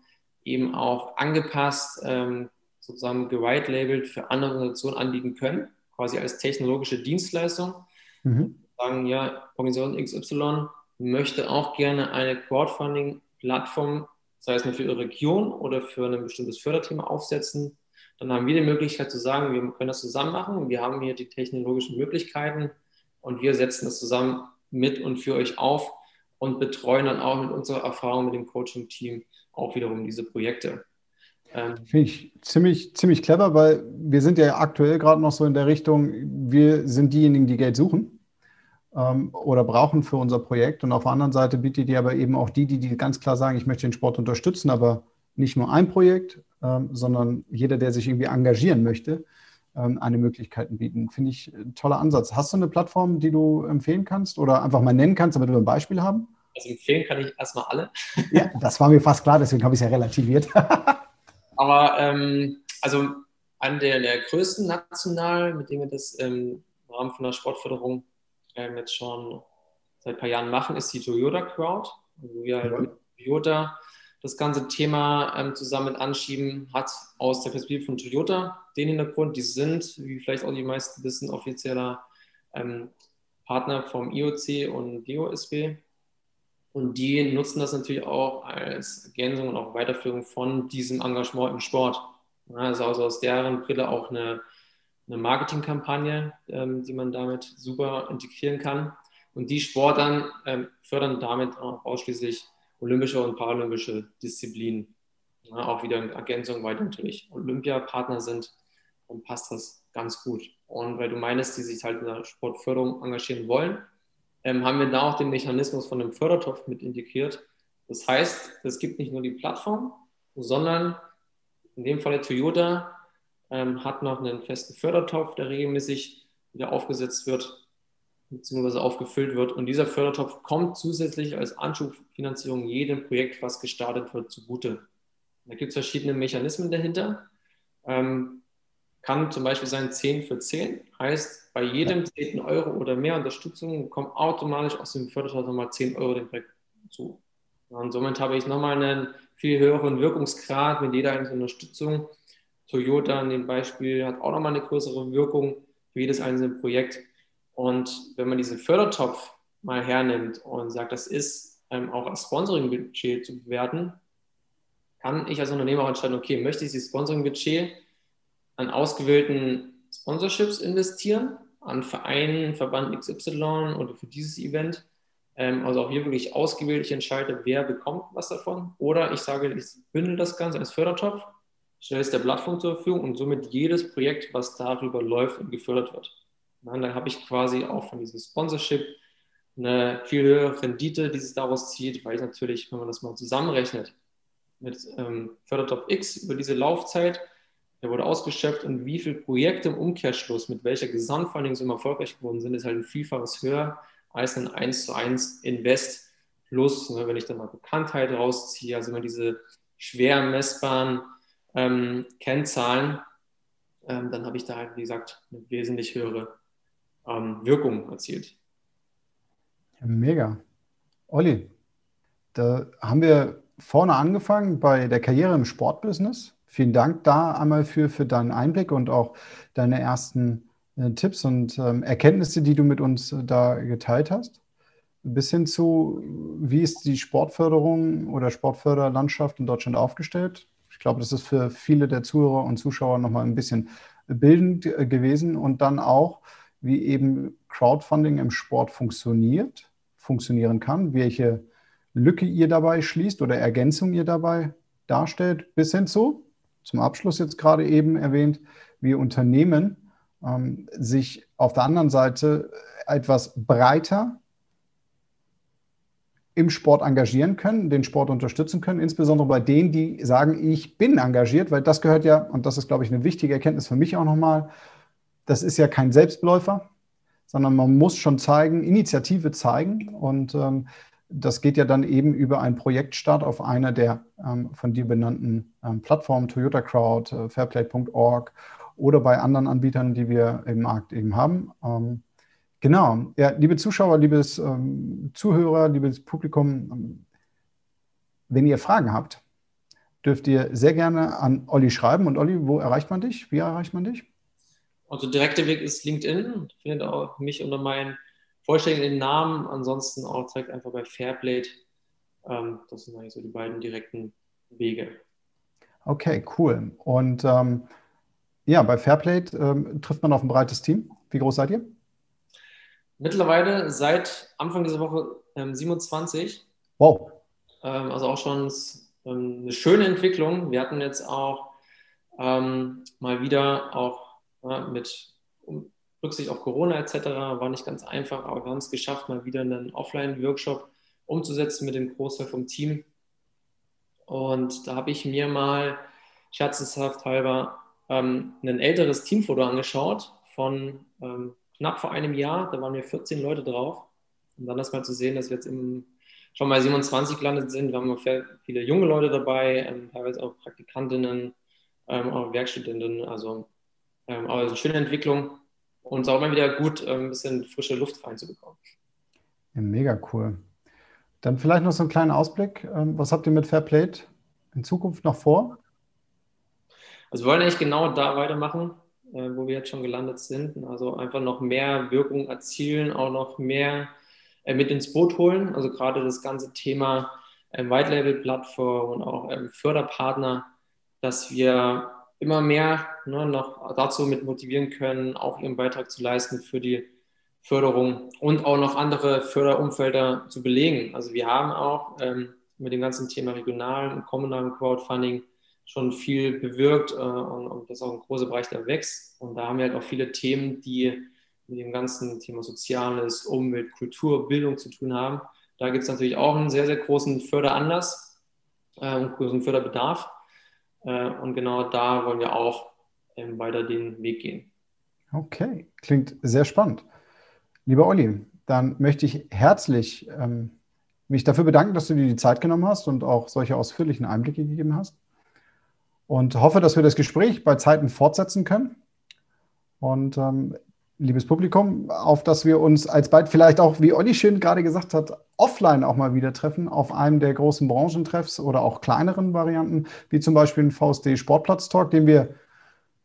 eben auch angepasst, ähm, sozusagen gewitelabelt für andere Organisationen anbieten können, quasi als technologische Dienstleistung. Mhm. Sagen, ja, Organisation XY möchte auch gerne eine Crowdfunding-Plattform, sei es nur für ihre Region oder für ein bestimmtes Förderthema aufsetzen. Dann haben wir die Möglichkeit zu sagen, wir können das zusammen machen. Wir haben hier die technologischen Möglichkeiten und wir setzen das zusammen mit und für euch auf und betreuen dann auch mit unserer Erfahrung mit dem Coaching-Team auch wiederum diese Projekte. Ähm, Finde ich ziemlich, ziemlich clever, weil wir sind ja aktuell gerade noch so in der Richtung, wir sind diejenigen, die Geld suchen oder brauchen für unser Projekt. Und auf der anderen Seite bietet ihr aber eben auch die, die, die ganz klar sagen, ich möchte den Sport unterstützen, aber nicht nur ein Projekt, ähm, sondern jeder, der sich irgendwie engagieren möchte, ähm, eine Möglichkeit bieten. Finde ich ein toller Ansatz. Hast du eine Plattform, die du empfehlen kannst oder einfach mal nennen kannst, damit wir ein Beispiel haben? Also empfehlen kann ich erstmal alle. Ja, das war mir fast klar, deswegen habe ich es ja relativiert. [laughs] Aber ähm, also einer der, der größten national, mit dem wir das ähm, im Rahmen von der Sportförderung ähm, jetzt schon seit ein paar Jahren machen, ist die Toyota Crowd. Also wir halt mit Toyota das ganze Thema ähm, zusammen anschieben, hat aus der Perspektive von Toyota den Hintergrund, die sind, wie vielleicht auch die meisten wissen, offizieller ähm, Partner vom IOC und DOSB. Und die nutzen das natürlich auch als Ergänzung und auch Weiterführung von diesem Engagement im Sport. Also, also aus deren Brille auch eine, eine Marketingkampagne, ähm, die man damit super integrieren kann. Und die Sportler ähm, fördern damit auch ausschließlich olympische und paralympische Disziplinen. Ja, auch wieder in Ergänzung, weil natürlich Olympiapartner sind, dann passt das ganz gut. Und weil du meinst, die sich halt in der Sportförderung engagieren wollen, ähm, haben wir da auch den Mechanismus von dem Fördertopf mit integriert. Das heißt, es gibt nicht nur die Plattform, sondern in dem Fall Toyota ähm, hat noch einen festen Fördertopf, der regelmäßig wieder aufgesetzt wird bzw. aufgefüllt wird. Und dieser Fördertopf kommt zusätzlich als Anschubfinanzierung jedem Projekt, was gestartet wird, zugute. Da gibt es verschiedene Mechanismen dahinter. Ähm, kann zum Beispiel sein 10 für 10, heißt bei jedem 10 Euro oder mehr Unterstützung kommen automatisch aus dem Fördertopf nochmal 10 Euro dem Projekt zu. Und somit habe ich nochmal einen viel höheren Wirkungsgrad mit jeder einzelnen Unterstützung. Toyota in dem Beispiel hat auch nochmal eine größere Wirkung für jedes einzelne Projekt. Und wenn man diesen Fördertopf mal hernimmt und sagt, das ist ähm, auch als Sponsoring-Budget zu bewerten, kann ich als Unternehmer auch entscheiden, okay, möchte ich dieses Sponsoring-Budget an ausgewählten Sponsorships investieren, an Vereinen, Verband XY oder für dieses Event. Ähm, also auch hier wirklich ausgewählt, ich entscheide, wer bekommt was davon. Oder ich sage, ich bündel das Ganze als Fördertopf, stelle es der Plattform zur Verfügung und somit jedes Projekt, was darüber läuft und gefördert wird. Und dann habe ich quasi auch von diesem Sponsorship eine viel höhere Rendite, die sich daraus zieht, weil ich natürlich, wenn man das mal zusammenrechnet, mit ähm, Fördertopf X über diese Laufzeit, der wurde ausgeschöpft und wie viele Projekte im Umkehrschluss mit welcher Gesamtverhandlung erfolgreich geworden sind, ist halt ein Vielfaches höher als ein 1 zu 1 Invest plus, ne, wenn ich dann mal Bekanntheit rausziehe, also immer diese schwer messbaren ähm, Kennzahlen, ähm, dann habe ich da halt, wie gesagt, eine wesentlich höhere ähm, Wirkung erzielt. Mega. Olli, da haben wir vorne angefangen bei der Karriere im Sportbusiness. Vielen Dank da einmal für, für deinen Einblick und auch deine ersten äh, Tipps und ähm, Erkenntnisse, die du mit uns äh, da geteilt hast. Bis hin zu, wie ist die Sportförderung oder Sportförderlandschaft in Deutschland aufgestellt? Ich glaube, das ist für viele der Zuhörer und Zuschauer nochmal ein bisschen bildend äh, gewesen. Und dann auch, wie eben Crowdfunding im Sport funktioniert, funktionieren kann, welche Lücke ihr dabei schließt oder Ergänzung ihr dabei darstellt, bis hin zu, zum Abschluss jetzt gerade eben erwähnt, wie Unternehmen ähm, sich auf der anderen Seite etwas breiter im Sport engagieren können, den Sport unterstützen können, insbesondere bei denen, die sagen, ich bin engagiert, weil das gehört ja, und das ist, glaube ich, eine wichtige Erkenntnis für mich auch nochmal, das ist ja kein Selbstläufer, sondern man muss schon zeigen, Initiative zeigen und ähm, das geht ja dann eben über einen Projektstart auf einer der ähm, von dir benannten ähm, Plattformen, Toyota Crowd, äh, Fairplay.org oder bei anderen Anbietern, die wir im Markt eben haben. Genau, ja, liebe Zuschauer, liebes ähm, Zuhörer, liebes Publikum, ähm, wenn ihr Fragen habt, dürft ihr sehr gerne an Olli schreiben. Und Olli, wo erreicht man dich? Wie erreicht man dich? Also direkter Weg ist LinkedIn. Findet auch mich unter meinen vollständigen Namen. Ansonsten auch direkt einfach bei Fairplate. Ähm, das sind eigentlich so die beiden direkten Wege. Okay, cool. Und ähm, ja, bei Fairplate ähm, trifft man auf ein breites Team. Wie groß seid ihr? Mittlerweile seit Anfang dieser Woche 27. Ähm, wow. Ähm, also auch schon ähm, eine schöne Entwicklung. Wir hatten jetzt auch ähm, mal wieder auch ja, mit Rücksicht auf Corona etc. war nicht ganz einfach, aber wir haben es geschafft, mal wieder einen Offline-Workshop umzusetzen mit dem Großteil vom Team. Und da habe ich mir mal scherzeshaft halber ähm, ein älteres Teamfoto angeschaut von ähm, knapp vor einem Jahr. Da waren wir 14 Leute drauf. Und dann das mal zu sehen, dass wir jetzt im schon bei 27 gelandet sind. Wir haben viele junge Leute dabei, ähm, teilweise auch Praktikantinnen, ähm, auch Werkstudentinnen. Also, ähm, aber eine schöne Entwicklung und es ist auch immer wieder gut, ähm, ein bisschen frische Luft reinzubekommen. Ja, mega cool. Dann vielleicht noch so einen kleinen Ausblick. Was habt ihr mit Fairplate in Zukunft noch vor? Also wir wollen eigentlich genau da weitermachen, äh, wo wir jetzt schon gelandet sind. Also einfach noch mehr Wirkung erzielen, auch noch mehr äh, mit ins Boot holen. Also gerade das ganze Thema ähm, White Label Plattform und auch ähm, Förderpartner, dass wir immer mehr ne, noch dazu mit motivieren können, auch ihren Beitrag zu leisten für die Förderung und auch noch andere Förderumfelder zu belegen. Also wir haben auch ähm, mit dem ganzen Thema regionalen und kommunalen Crowdfunding schon viel bewirkt äh, und, und, das ist auch ein großer Bereich, der wächst. Und da haben wir halt auch viele Themen, die mit dem ganzen Thema Soziales, Umwelt, Kultur, Bildung zu tun haben. Da gibt es natürlich auch einen sehr, sehr großen Förderanlass äh, und großen Förderbedarf. Äh, und genau da wollen wir auch ähm, weiter den Weg gehen. Okay, klingt sehr spannend. Lieber Olli, dann möchte ich herzlich ähm, mich dafür bedanken, dass du dir die Zeit genommen hast und auch solche ausführlichen Einblicke gegeben hast. Und hoffe, dass wir das Gespräch bei Zeiten fortsetzen können. Und ähm, liebes Publikum, auf dass wir uns alsbald vielleicht auch, wie Olli schön gerade gesagt hat, offline auch mal wieder treffen, auf einem der großen Branchentreffs oder auch kleineren Varianten, wie zum Beispiel ein VSD Sportplatz Talk, den wir,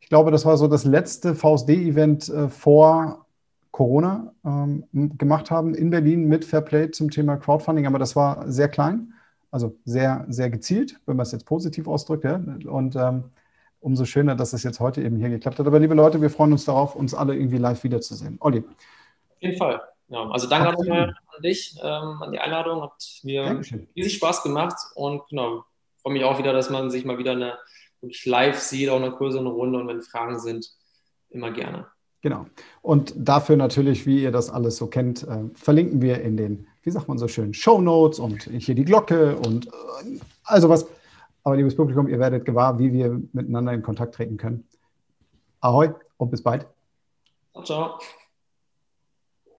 ich glaube, das war so das letzte VSD-Event äh, vor Corona ähm, gemacht haben in Berlin mit Fairplay zum Thema Crowdfunding, aber das war sehr klein, also sehr, sehr gezielt, wenn man es jetzt positiv ausdrückt. Ja? Und ähm, umso schöner, dass es jetzt heute eben hier geklappt hat. Aber liebe Leute, wir freuen uns darauf, uns alle irgendwie live wiederzusehen. Olli. Auf jeden Fall. Ja, also danke nochmal an dich, ähm, an die Einladung. Hat mir Dankeschön. riesig Spaß gemacht und genau, freue mich auch wieder, dass man sich mal wieder eine wirklich live sieht, auch eine größere Runde und wenn Fragen sind, immer gerne. Genau. Und dafür natürlich, wie ihr das alles so kennt, äh, verlinken wir in den, wie sagt man so schön, Show Notes und hier die Glocke und äh, also was. Aber liebes Publikum, ihr werdet gewahr, wie wir miteinander in Kontakt treten können. Ahoi und bis bald. Ciao, ciao.